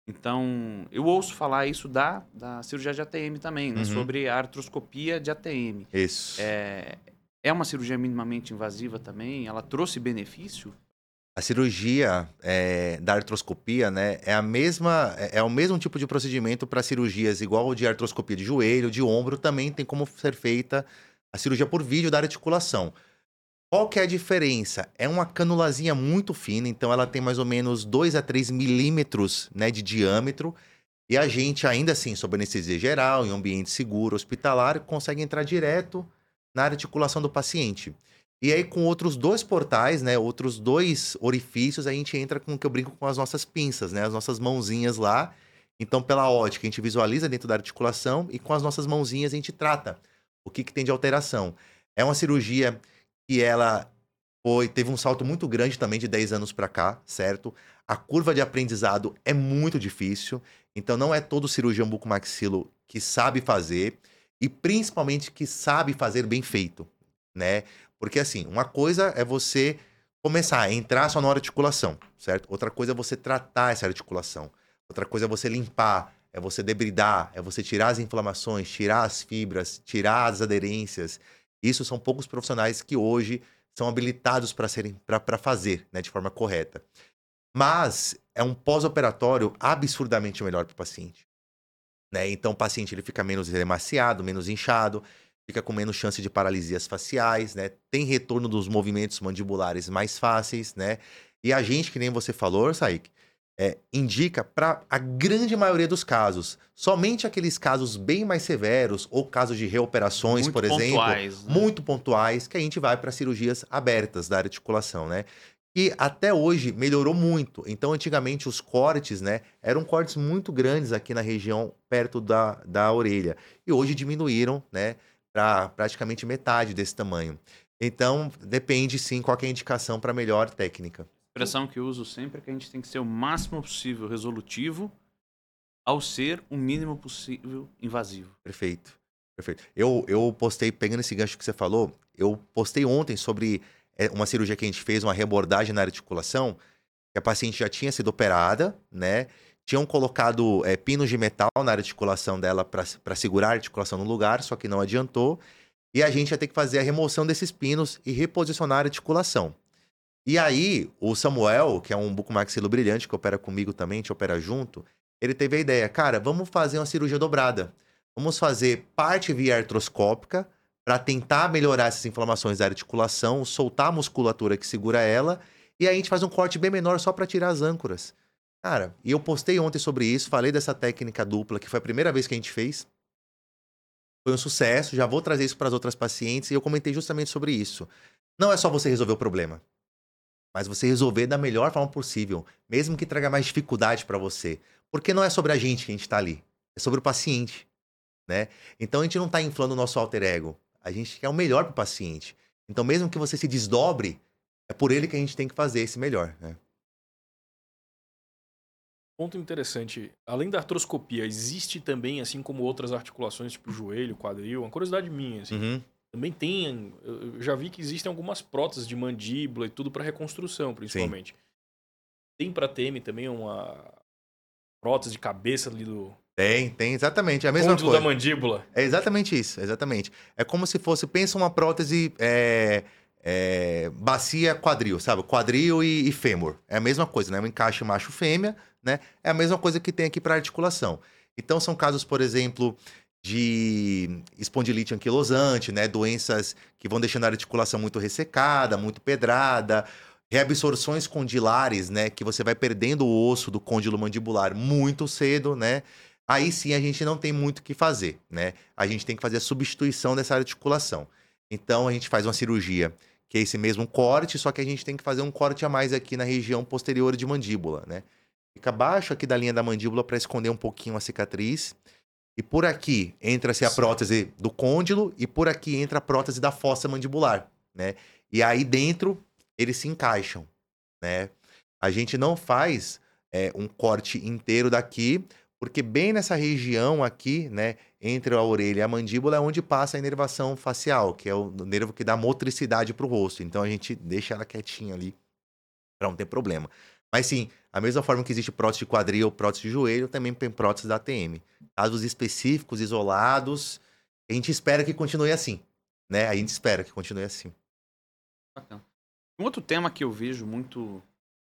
Então, eu ouço falar isso da, da cirurgia de ATM também, né? Uhum. sobre a artroscopia de ATM. Isso. É, é uma cirurgia minimamente invasiva também? Ela trouxe benefício? A cirurgia é, da artroscopia, né, é a mesma, é, é o mesmo tipo de procedimento para cirurgias igual de artroscopia de joelho, de ombro, também tem como ser feita a cirurgia por vídeo da articulação. Qual que é a diferença? É uma canulazinha muito fina, então ela tem mais ou menos 2 a 3 milímetros né, de diâmetro, e a gente, ainda assim, sob anestesia geral, em ambiente seguro, hospitalar, consegue entrar direto na articulação do paciente. E aí, com outros dois portais, né? Outros dois orifícios, a gente entra com o que eu brinco com as nossas pinças, né? As nossas mãozinhas lá. Então, pela ótica, a gente visualiza dentro da articulação e com as nossas mãozinhas a gente trata o que, que tem de alteração. É uma cirurgia que ela foi, teve um salto muito grande também de 10 anos para cá, certo? A curva de aprendizado é muito difícil, então não é todo cirurgião bucomaxilo que sabe fazer e principalmente que sabe fazer bem feito, né? Porque assim, uma coisa é você começar a entrar só na articulação, certo? Outra coisa é você tratar essa articulação. Outra coisa é você limpar, é você debridar, é você tirar as inflamações, tirar as fibras, tirar as aderências. Isso são poucos profissionais que hoje são habilitados para serem para fazer, né, de forma correta. Mas é um pós-operatório absurdamente melhor para o paciente. Né? Então o paciente ele fica menos emaciado, menos inchado, fica com menos chance de paralisias faciais, né? Tem retorno dos movimentos mandibulares mais fáceis, né? E a gente, que nem você falou, Saik, é, indica para a grande maioria dos casos. Somente aqueles casos bem mais severos ou casos de reoperações, Muito por exemplo, pontuais, né? muito pontuais, que a gente vai para cirurgias abertas da articulação, né? E até hoje melhorou muito. Então, antigamente, os cortes, né, eram cortes muito grandes aqui na região perto da, da orelha. E hoje diminuíram, né, para praticamente metade desse tamanho. Então, depende sim qual é a indicação para melhor técnica. Expressão que eu uso sempre é que a gente tem que ser o máximo possível resolutivo ao ser o mínimo possível invasivo. Perfeito. Perfeito. Eu, eu postei, pegando esse gancho que você falou, eu postei ontem sobre é, uma cirurgia que a gente fez, uma rebordagem na articulação, que a paciente já tinha sido operada, né? Tinham colocado é, pinos de metal na articulação dela para segurar a articulação no lugar, só que não adiantou. E a gente ia ter que fazer a remoção desses pinos e reposicionar a articulação. E aí, o Samuel, que é um bucomaxilo brilhante, que opera comigo também, a gente opera junto, ele teve a ideia, cara, vamos fazer uma cirurgia dobrada. Vamos fazer parte via artroscópica para tentar melhorar essas inflamações da articulação, soltar a musculatura que segura ela, e aí a gente faz um corte bem menor só para tirar as âncoras. Cara, e eu postei ontem sobre isso, falei dessa técnica dupla, que foi a primeira vez que a gente fez. Foi um sucesso, já vou trazer isso para as outras pacientes, e eu comentei justamente sobre isso. Não é só você resolver o problema, mas você resolver da melhor forma possível, mesmo que traga mais dificuldade para você. Porque não é sobre a gente que a gente está ali, é sobre o paciente, né? Então a gente não está inflando o nosso alter ego, a gente quer o melhor para o paciente. Então mesmo que você se desdobre, é por ele que a gente tem que fazer esse melhor, né? Ponto interessante. Além da artroscopia, existe também, assim como outras articulações, tipo joelho, quadril, uma curiosidade minha, assim. Uhum. Também tem. Eu já vi que existem algumas próteses de mandíbula e tudo para reconstrução, principalmente. Tem para TM também uma prótese de cabeça ali do Tem, tem, exatamente. É a mesma côndilo coisa. da mandíbula. É exatamente isso, exatamente. É como se fosse, pensa uma prótese é, é, bacia quadril, sabe? Quadril e, e fêmur. É a mesma coisa, né? Um encaixe macho-fêmea, né? É a mesma coisa que tem aqui para articulação. Então são casos, por exemplo, de espondilite anquilosante, né? Doenças que vão deixando a articulação muito ressecada, muito pedrada. Reabsorções condilares, né? Que você vai perdendo o osso do côndilo mandibular muito cedo, né? Aí sim a gente não tem muito o que fazer, né? A gente tem que fazer a substituição dessa articulação. Então a gente faz uma cirurgia que é esse mesmo corte, só que a gente tem que fazer um corte a mais aqui na região posterior de mandíbula, né? Fica abaixo aqui da linha da mandíbula para esconder um pouquinho a cicatriz. E por aqui entra-se a prótese do côndilo e por aqui entra a prótese da fossa mandibular, né? E aí dentro eles se encaixam, né? A gente não faz é, um corte inteiro daqui, porque bem nessa região aqui, né, entre a orelha e a mandíbula é onde passa a inervação facial, que é o nervo que dá motricidade para o rosto. Então a gente deixa ela quietinha ali para não ter problema. Mas sim, a mesma forma que existe prótese de quadril, prótese de joelho, também tem prótese da ATM. Casos específicos, isolados, a gente espera que continue assim, né? A gente espera que continue assim. Bacana. Um outro tema que eu vejo muito.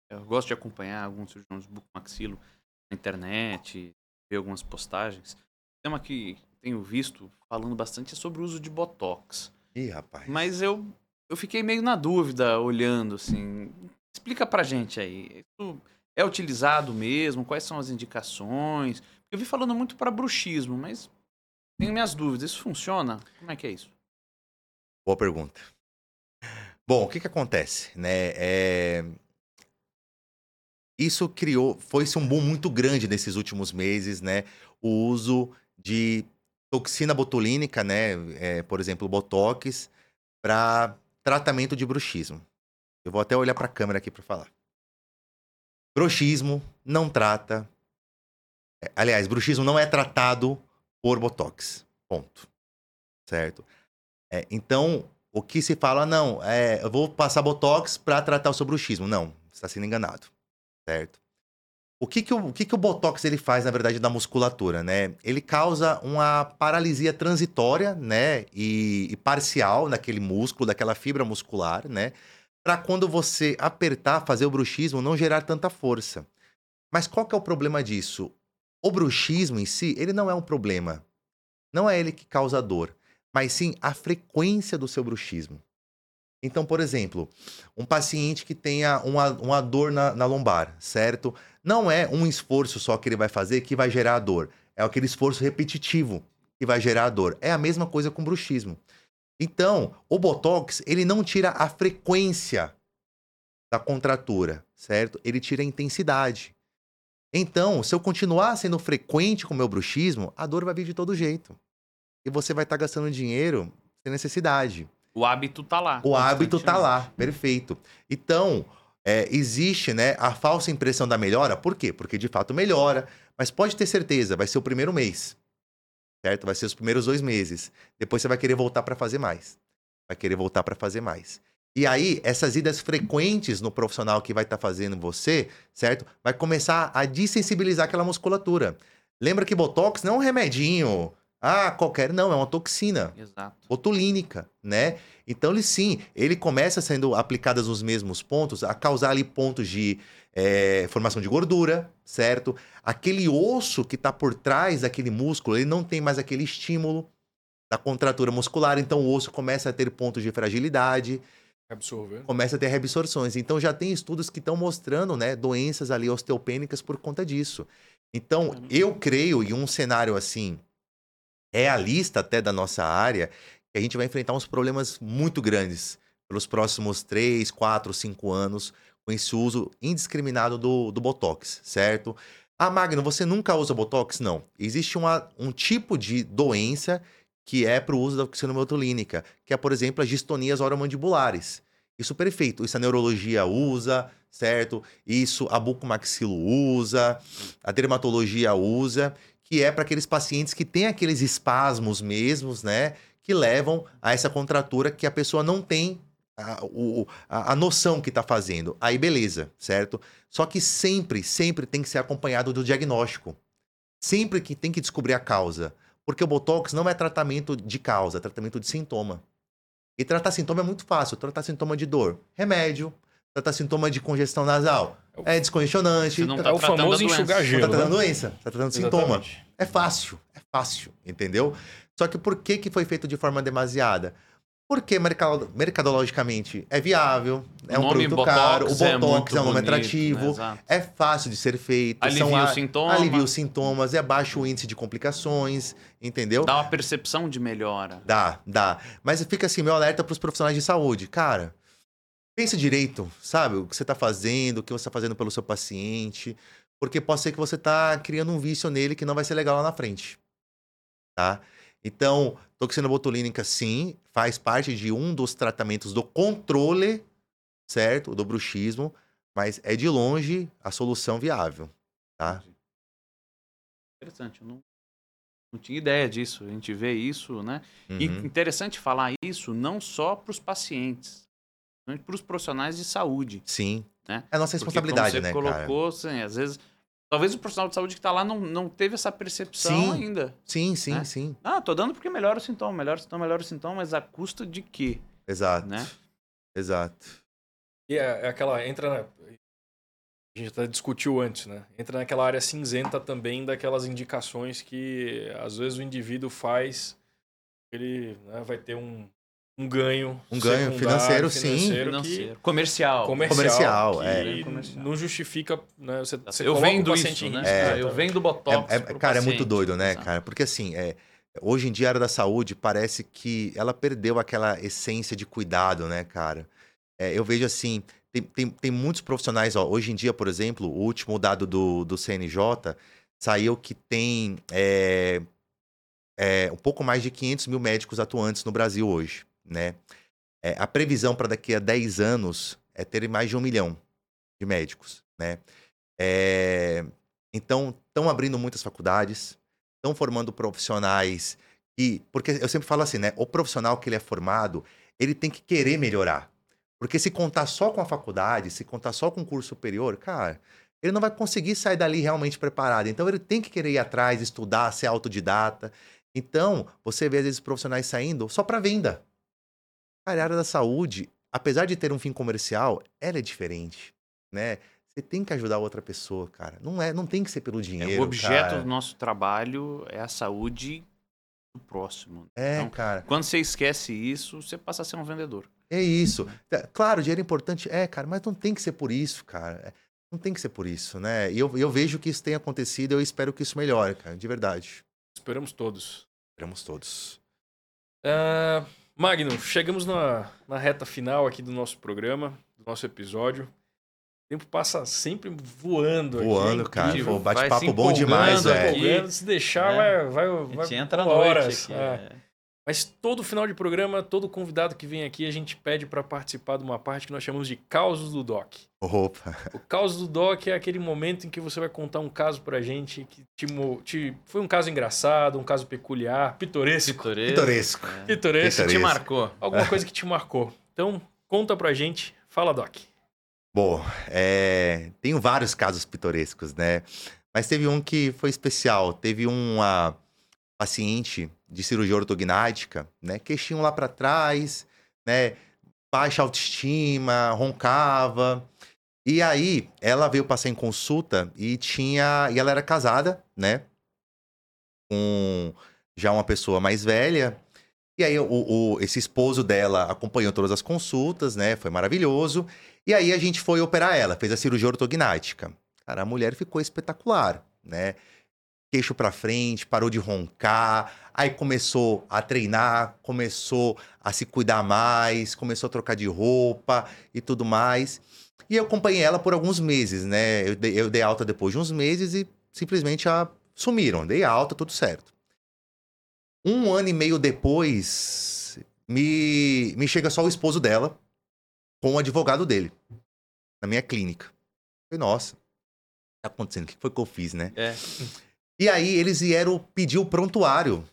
Eu gosto de acompanhar alguns cirurgiões bucomaxilo na internet, ver algumas postagens. Um tema que tenho visto falando bastante é sobre o uso de botox. Ih, rapaz. Mas eu, eu fiquei meio na dúvida olhando assim. Explica pra gente aí. Isso é utilizado mesmo? Quais são as indicações? Eu vi falando muito para bruxismo, mas tenho minhas dúvidas. Isso funciona? Como é que é isso? Boa pergunta. Bom, o que que acontece, né? É, Isso criou, foi-se um boom muito grande nesses últimos meses, né? O uso de toxina botulínica, né? É, por exemplo, botox, para tratamento de bruxismo. Eu vou até olhar para a câmera aqui para falar. Bruxismo não trata. é, Aliás, bruxismo não é tratado por botox. Ponto. Certo? É, então, o que se fala, não, é, eu vou passar botox para tratar o seu bruxismo. Não, você está sendo enganado. Certo? O que que o, o que que o botox ele faz, na verdade, da musculatura, né? Ele causa uma paralisia transitória, né? E, e parcial naquele músculo, daquela fibra muscular, né? Para quando você apertar, fazer o bruxismo, não gerar tanta força. Mas qual que é o problema disso? O bruxismo em si, ele não é um problema. Não é ele que causa dor, mas sim a frequência do seu bruxismo. Então, por exemplo, um paciente que tenha uma, uma dor na, na lombar, certo? Não é um esforço só que ele vai fazer que vai gerar a dor. É aquele esforço repetitivo que vai gerar a dor. É a mesma coisa com bruxismo. Então, o Botox, ele não tira a frequência da contratura, certo? Ele tira a intensidade. Então, se eu continuar sendo frequente com o meu bruxismo, a dor vai vir de todo jeito. E você vai estar gastando dinheiro sem necessidade. O hábito tá lá. O hábito tá lá, perfeito. Então, é, existe né, a falsa impressão da melhora. Por quê? Porque de fato melhora. Mas pode ter certeza, vai ser o primeiro mês. Certo? Vai ser os primeiros dois meses. Depois você vai querer voltar para fazer mais. Vai querer voltar para fazer mais. E aí, essas idas frequentes no profissional que vai estar fazendo você, certo? Vai começar a desensibilizar aquela musculatura. Lembra que Botox não é um remedinho. Ah, qualquer. Não, é uma toxina Exato. botulínica, né? Então, ele sim, ele começa sendo aplicadas nos mesmos pontos, a causar ali pontos de eh, formação de gordura, certo? Aquele osso que está por trás daquele músculo, ele não tem mais aquele estímulo da contratura muscular, então o osso começa a ter pontos de fragilidade, Absorver. começa a ter reabsorções. Então já tem estudos que estão mostrando, né, doenças ali osteopênicas por conta disso. Então, eu creio em um cenário assim realista até da nossa área, que a gente vai enfrentar uns problemas muito grandes pelos próximos 3, 4, 5 anos com esse uso indiscriminado do, do Botox, certo? Ah, Magno, você nunca usa Botox? Não. Existe uma, um tipo de doença que é para o uso da oxinometolínica, que é, por exemplo, as distonias oromandibulares. Isso perfeito. Isso a neurologia usa, certo? Isso a bucomaxilo usa, a dermatologia usa, que é para aqueles pacientes que têm aqueles espasmos mesmos, né? Que levam a essa contratura que a pessoa não tem a, o- a, a noção que está fazendo. Aí beleza, certo? Só que sempre, sempre tem que ser acompanhado do diagnóstico. Sempre que tem que descobrir a causa. Porque o Botox não é tratamento de causa, é tratamento de sintoma. E tratar sintoma é muito fácil. Tratar sintoma de dor, remédio. Tratar sintoma de congestão nasal, é descongestionante. Você não É tá o tratando famoso enxugar Não gelo. tá né? tratando doença, tá tratando sintoma. Exatamente. É fácil, é fácil, entendeu? Só que por que, que foi feito de forma demasiada? Porque mercado- mercadologicamente é viável, é um produto caro, o Botox é Botox muito é um nome bonito, atrativo, né? É fácil de ser feito. Alivia são o a- sintoma. Alivia os sintomas, é baixo o índice de complicações, entendeu? Dá uma percepção de melhora. Dá, dá. Mas fica assim, meu alerta para os profissionais de saúde. Cara, pense direito, sabe? O que você está fazendo, o que você está fazendo pelo seu paciente. Porque pode ser que você está criando um vício nele que não vai ser legal lá na frente. Tá? Então, toxina botulínica, sim, faz parte de um dos tratamentos do controle, certo? Do bruxismo, mas é de longe a solução viável, tá? Interessante, eu não, não tinha ideia disso. A gente vê isso, né? E Uhum. interessante falar isso não só para os pacientes, mas para os profissionais de saúde. Sim. Né? É a nossa Porque, responsabilidade, como né, você cara? colocou, assim, às vezes, talvez o profissional de saúde que está lá não, não teve essa percepção Sim. ainda. Sim, sim, né? sim. Ah, tô dando porque melhora o sintoma, melhora o sintoma, melhora o sintoma, mas a custo de quê? Exato. Né? Exato. E é, é aquela. Entra na. A gente até discutiu antes, né? Entra naquela área cinzenta também daquelas indicações que às vezes o indivíduo faz, ele né, vai ter um, um ganho. Um ganho financeiro, sim. financeiro. Que, Comercial. comercial. Comercial, que é. Comercial. Não justifica. Né, você, você eu vendo paciente isso, né? É. Eu vendo botox. É, é- cara, é muito paciente. doido, né, Exato. cara? Porque assim, é, hoje em dia a área da saúde parece que ela perdeu aquela essência de cuidado, né, cara? É, eu vejo assim, tem, tem, tem muitos profissionais, ó, hoje em dia, por exemplo, o último dado do, do CNJ saiu que tem é, é, um pouco mais de 500 mil médicos atuantes no Brasil hoje, né? É, a previsão para daqui a 10 anos é ter mais de um milhão de médicos, né? É, então, estão abrindo muitas faculdades, estão formando profissionais e porque eu sempre falo assim, né? O profissional que ele é formado, ele tem que querer melhorar. Porque se contar só com a faculdade, se contar só com o curso superior, cara, ele não vai conseguir sair dali realmente preparado. Então ele tem que querer ir atrás, estudar, ser autodidata. Então, você vê às vezes profissionais saindo só para venda. Cara, a área da saúde, apesar de ter um fim comercial, ela é diferente, né? Você tem que ajudar outra pessoa, cara. Não é, não tem que ser pelo É, dinheiro, o objeto cara. do nosso trabalho é a saúde do próximo. É, Então, cara. Quando você esquece isso, você passa a ser um vendedor. É isso. É, Claro, dinheiro é importante, é, cara, mas não tem que ser por isso, cara. É, Não tem que ser por isso, né? E eu, eu vejo que isso tem acontecido, eu espero que isso melhore, cara, de verdade. Esperamos todos. Esperamos todos. Ah, Magno, chegamos na, na reta final aqui do nosso programa, do nosso episódio. O tempo passa sempre voando. aqui, Voando, é cara. Pô, Vai bate-papo bom demais, velho. aqui. Se deixar, né? vai, vai, A vai gente entra à por noite horas. aqui. é. é. Mas todo final de programa, todo convidado que vem aqui, a gente pede para participar de uma parte que nós chamamos de causos do Doc. Opa. O caos do Doc é aquele momento em que você vai contar um caso pra gente que te, mo- te- foi um caso engraçado, um caso peculiar, pitoresco. Pitoresco. Pitoresco. É. Pitoresco. Pitoresco. Te marcou. Alguma coisa que te marcou. Então, conta pra gente. Fala, Doc. Bom, é, tenho vários casos pitorescos, né? Mas teve um que foi especial. Teve uma paciente de cirurgia ortognática, né? Queixinho lá pra trás, né? Baixa autoestima, roncava. E aí, ela veio passar em consulta e tinha. E ela era casada, né? Com já uma pessoa mais velha. E aí, o, o- esse esposo dela acompanhou todas as consultas, né? Foi maravilhoso. E aí, a gente foi operar ela, fez a cirurgia ortognática. Cara, a mulher ficou espetacular, né? Queixo pra frente, parou de roncar. Aí começou a treinar, começou a se cuidar mais, começou a trocar de roupa e tudo mais. E eu acompanhei ela por alguns meses, né? Eu dei, eu dei alta depois de uns meses e simplesmente a sumiram. Dei alta, tudo certo. Um ano e meio depois, me, me chega só o esposo dela com o advogado dele na minha clínica. Falei, nossa, tá acontecendo? O que foi que eu fiz, né? É. E aí eles vieram pedir o prontuário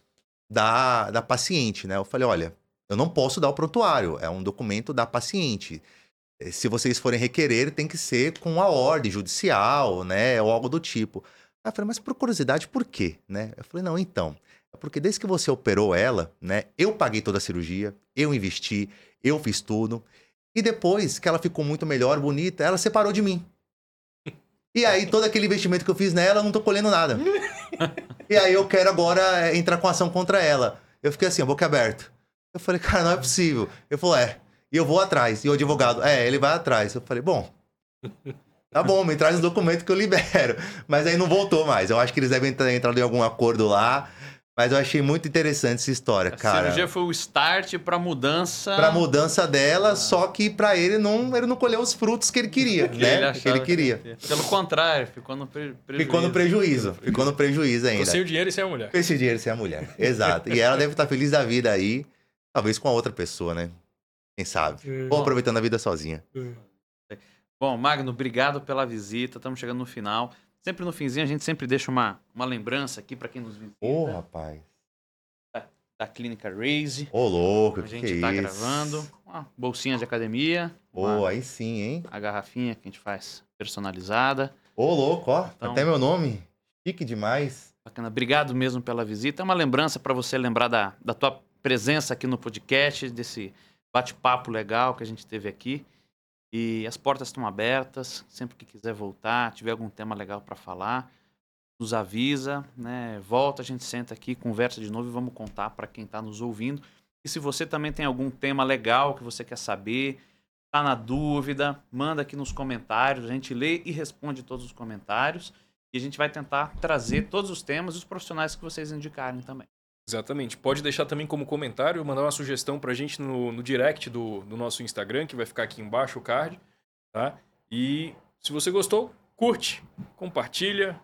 da, da paciente, né? Eu falei, olha, eu não posso dar o prontuário, é um documento da paciente. Eh, Se vocês forem requerer, tem que ser com a ordem judicial, né? Ou algo do tipo. Aí eu falei, mas por curiosidade, por quê? Né? Eu falei, não, então. É porque desde que você operou ela, né? Eu paguei toda a cirurgia, eu investi, eu fiz tudo. E depois que ela ficou muito melhor, bonita, ela separou de mim. E aí, todo aquele investimento que eu fiz nela, eu não tô colhendo nada. E aí, eu quero agora é, entrar com ação contra ela. Eu fiquei assim, boca aberta. Eu falei, cara, não é possível. Ele falou, é. E eu vou atrás. E o advogado, é, ele vai atrás. Eu falei, bom. Tá bom, me traz o documento que eu libero. Mas aí não voltou mais. Eu acho que eles devem ter entrado em algum acordo lá. Mas eu achei muito interessante essa história, A cara. cirurgia foi o start pra mudança. Pra mudança dela, só que pra ele não, ele não colheu os frutos que ele queria, que né? ele que ele queria. ia ter. Pelo contrário, ficou no pre prejuízo. Ficou no prejuízo, ficou no prejuízo ainda. Ficou sem o dinheiro e sem a mulher. Esse dinheiro sem a mulher. Exato. E ela deve estar feliz da vida aí, talvez com a outra pessoa, né? Quem sabe? Ou aproveitando a vida sozinha. Bom, Magno, obrigado pela visita. Estamos chegando no final. Sempre no finzinho a gente sempre deixa uma, uma lembrança aqui para quem nos visita Ô, rapaz. da clínica Raise. Ô, louco, A que gente que é está isso? gravando. Uma bolsinha de academia. Ô, uma- aí sim, hein? a garrafinha que a gente faz personalizada. Ô, louco, ó. Então- Até meu nome. Chique demais. Bacana. Obrigado mesmo pela visita. É uma lembrança para você lembrar da, da tua presença aqui no podcast, desse bate-papo legal que a gente teve aqui. E as portas estão abertas. Sempre que quiser voltar, tiver algum tema legal para falar, nos avisa, né? Volta, a gente senta aqui, conversa de novo e vamos contar para quem está nos ouvindo. E se você também tem algum tema legal que você quer saber, tá na dúvida, manda aqui nos comentários. A gente lê e responde todos os comentários. E a gente vai tentar trazer todos os temas e os profissionais que vocês indicarem também. Exatamente. Pode deixar também como comentário, mandar uma sugestão pra gente no, no direct do, do nosso Instagram, que vai ficar aqui embaixo o card, tá? E se você gostou, curte, compartilha,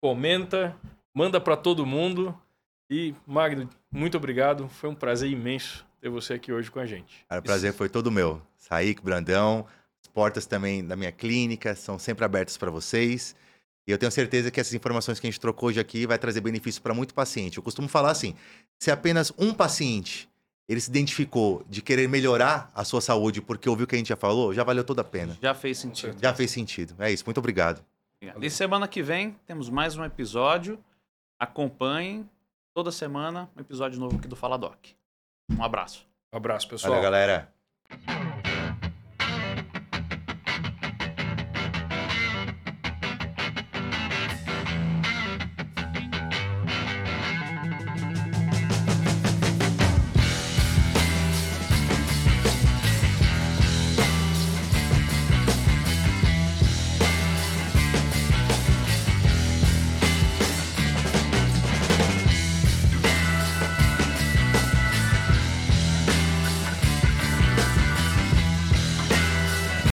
comenta, manda pra todo mundo. E, Magno, muito obrigado. Foi um prazer imenso ter você aqui hoje com a gente. Cara, o prazer foi todo meu. Saíque, Brandão. As portas também da minha clínica são sempre abertas para vocês. E eu tenho certeza que essas informações que a gente trocou hoje aqui vai trazer benefício para muito paciente. Eu costumo falar assim: se apenas um paciente ele se identificou de querer melhorar a sua saúde porque ouviu o que a gente já falou, já valeu toda a pena. Já fez sentido. Já fez sentido. É isso. Muito obrigado. E semana que vem temos mais um episódio. Acompanhem toda semana um episódio novo aqui do Fala Doc. Um abraço. Um abraço, pessoal. Valeu, galera.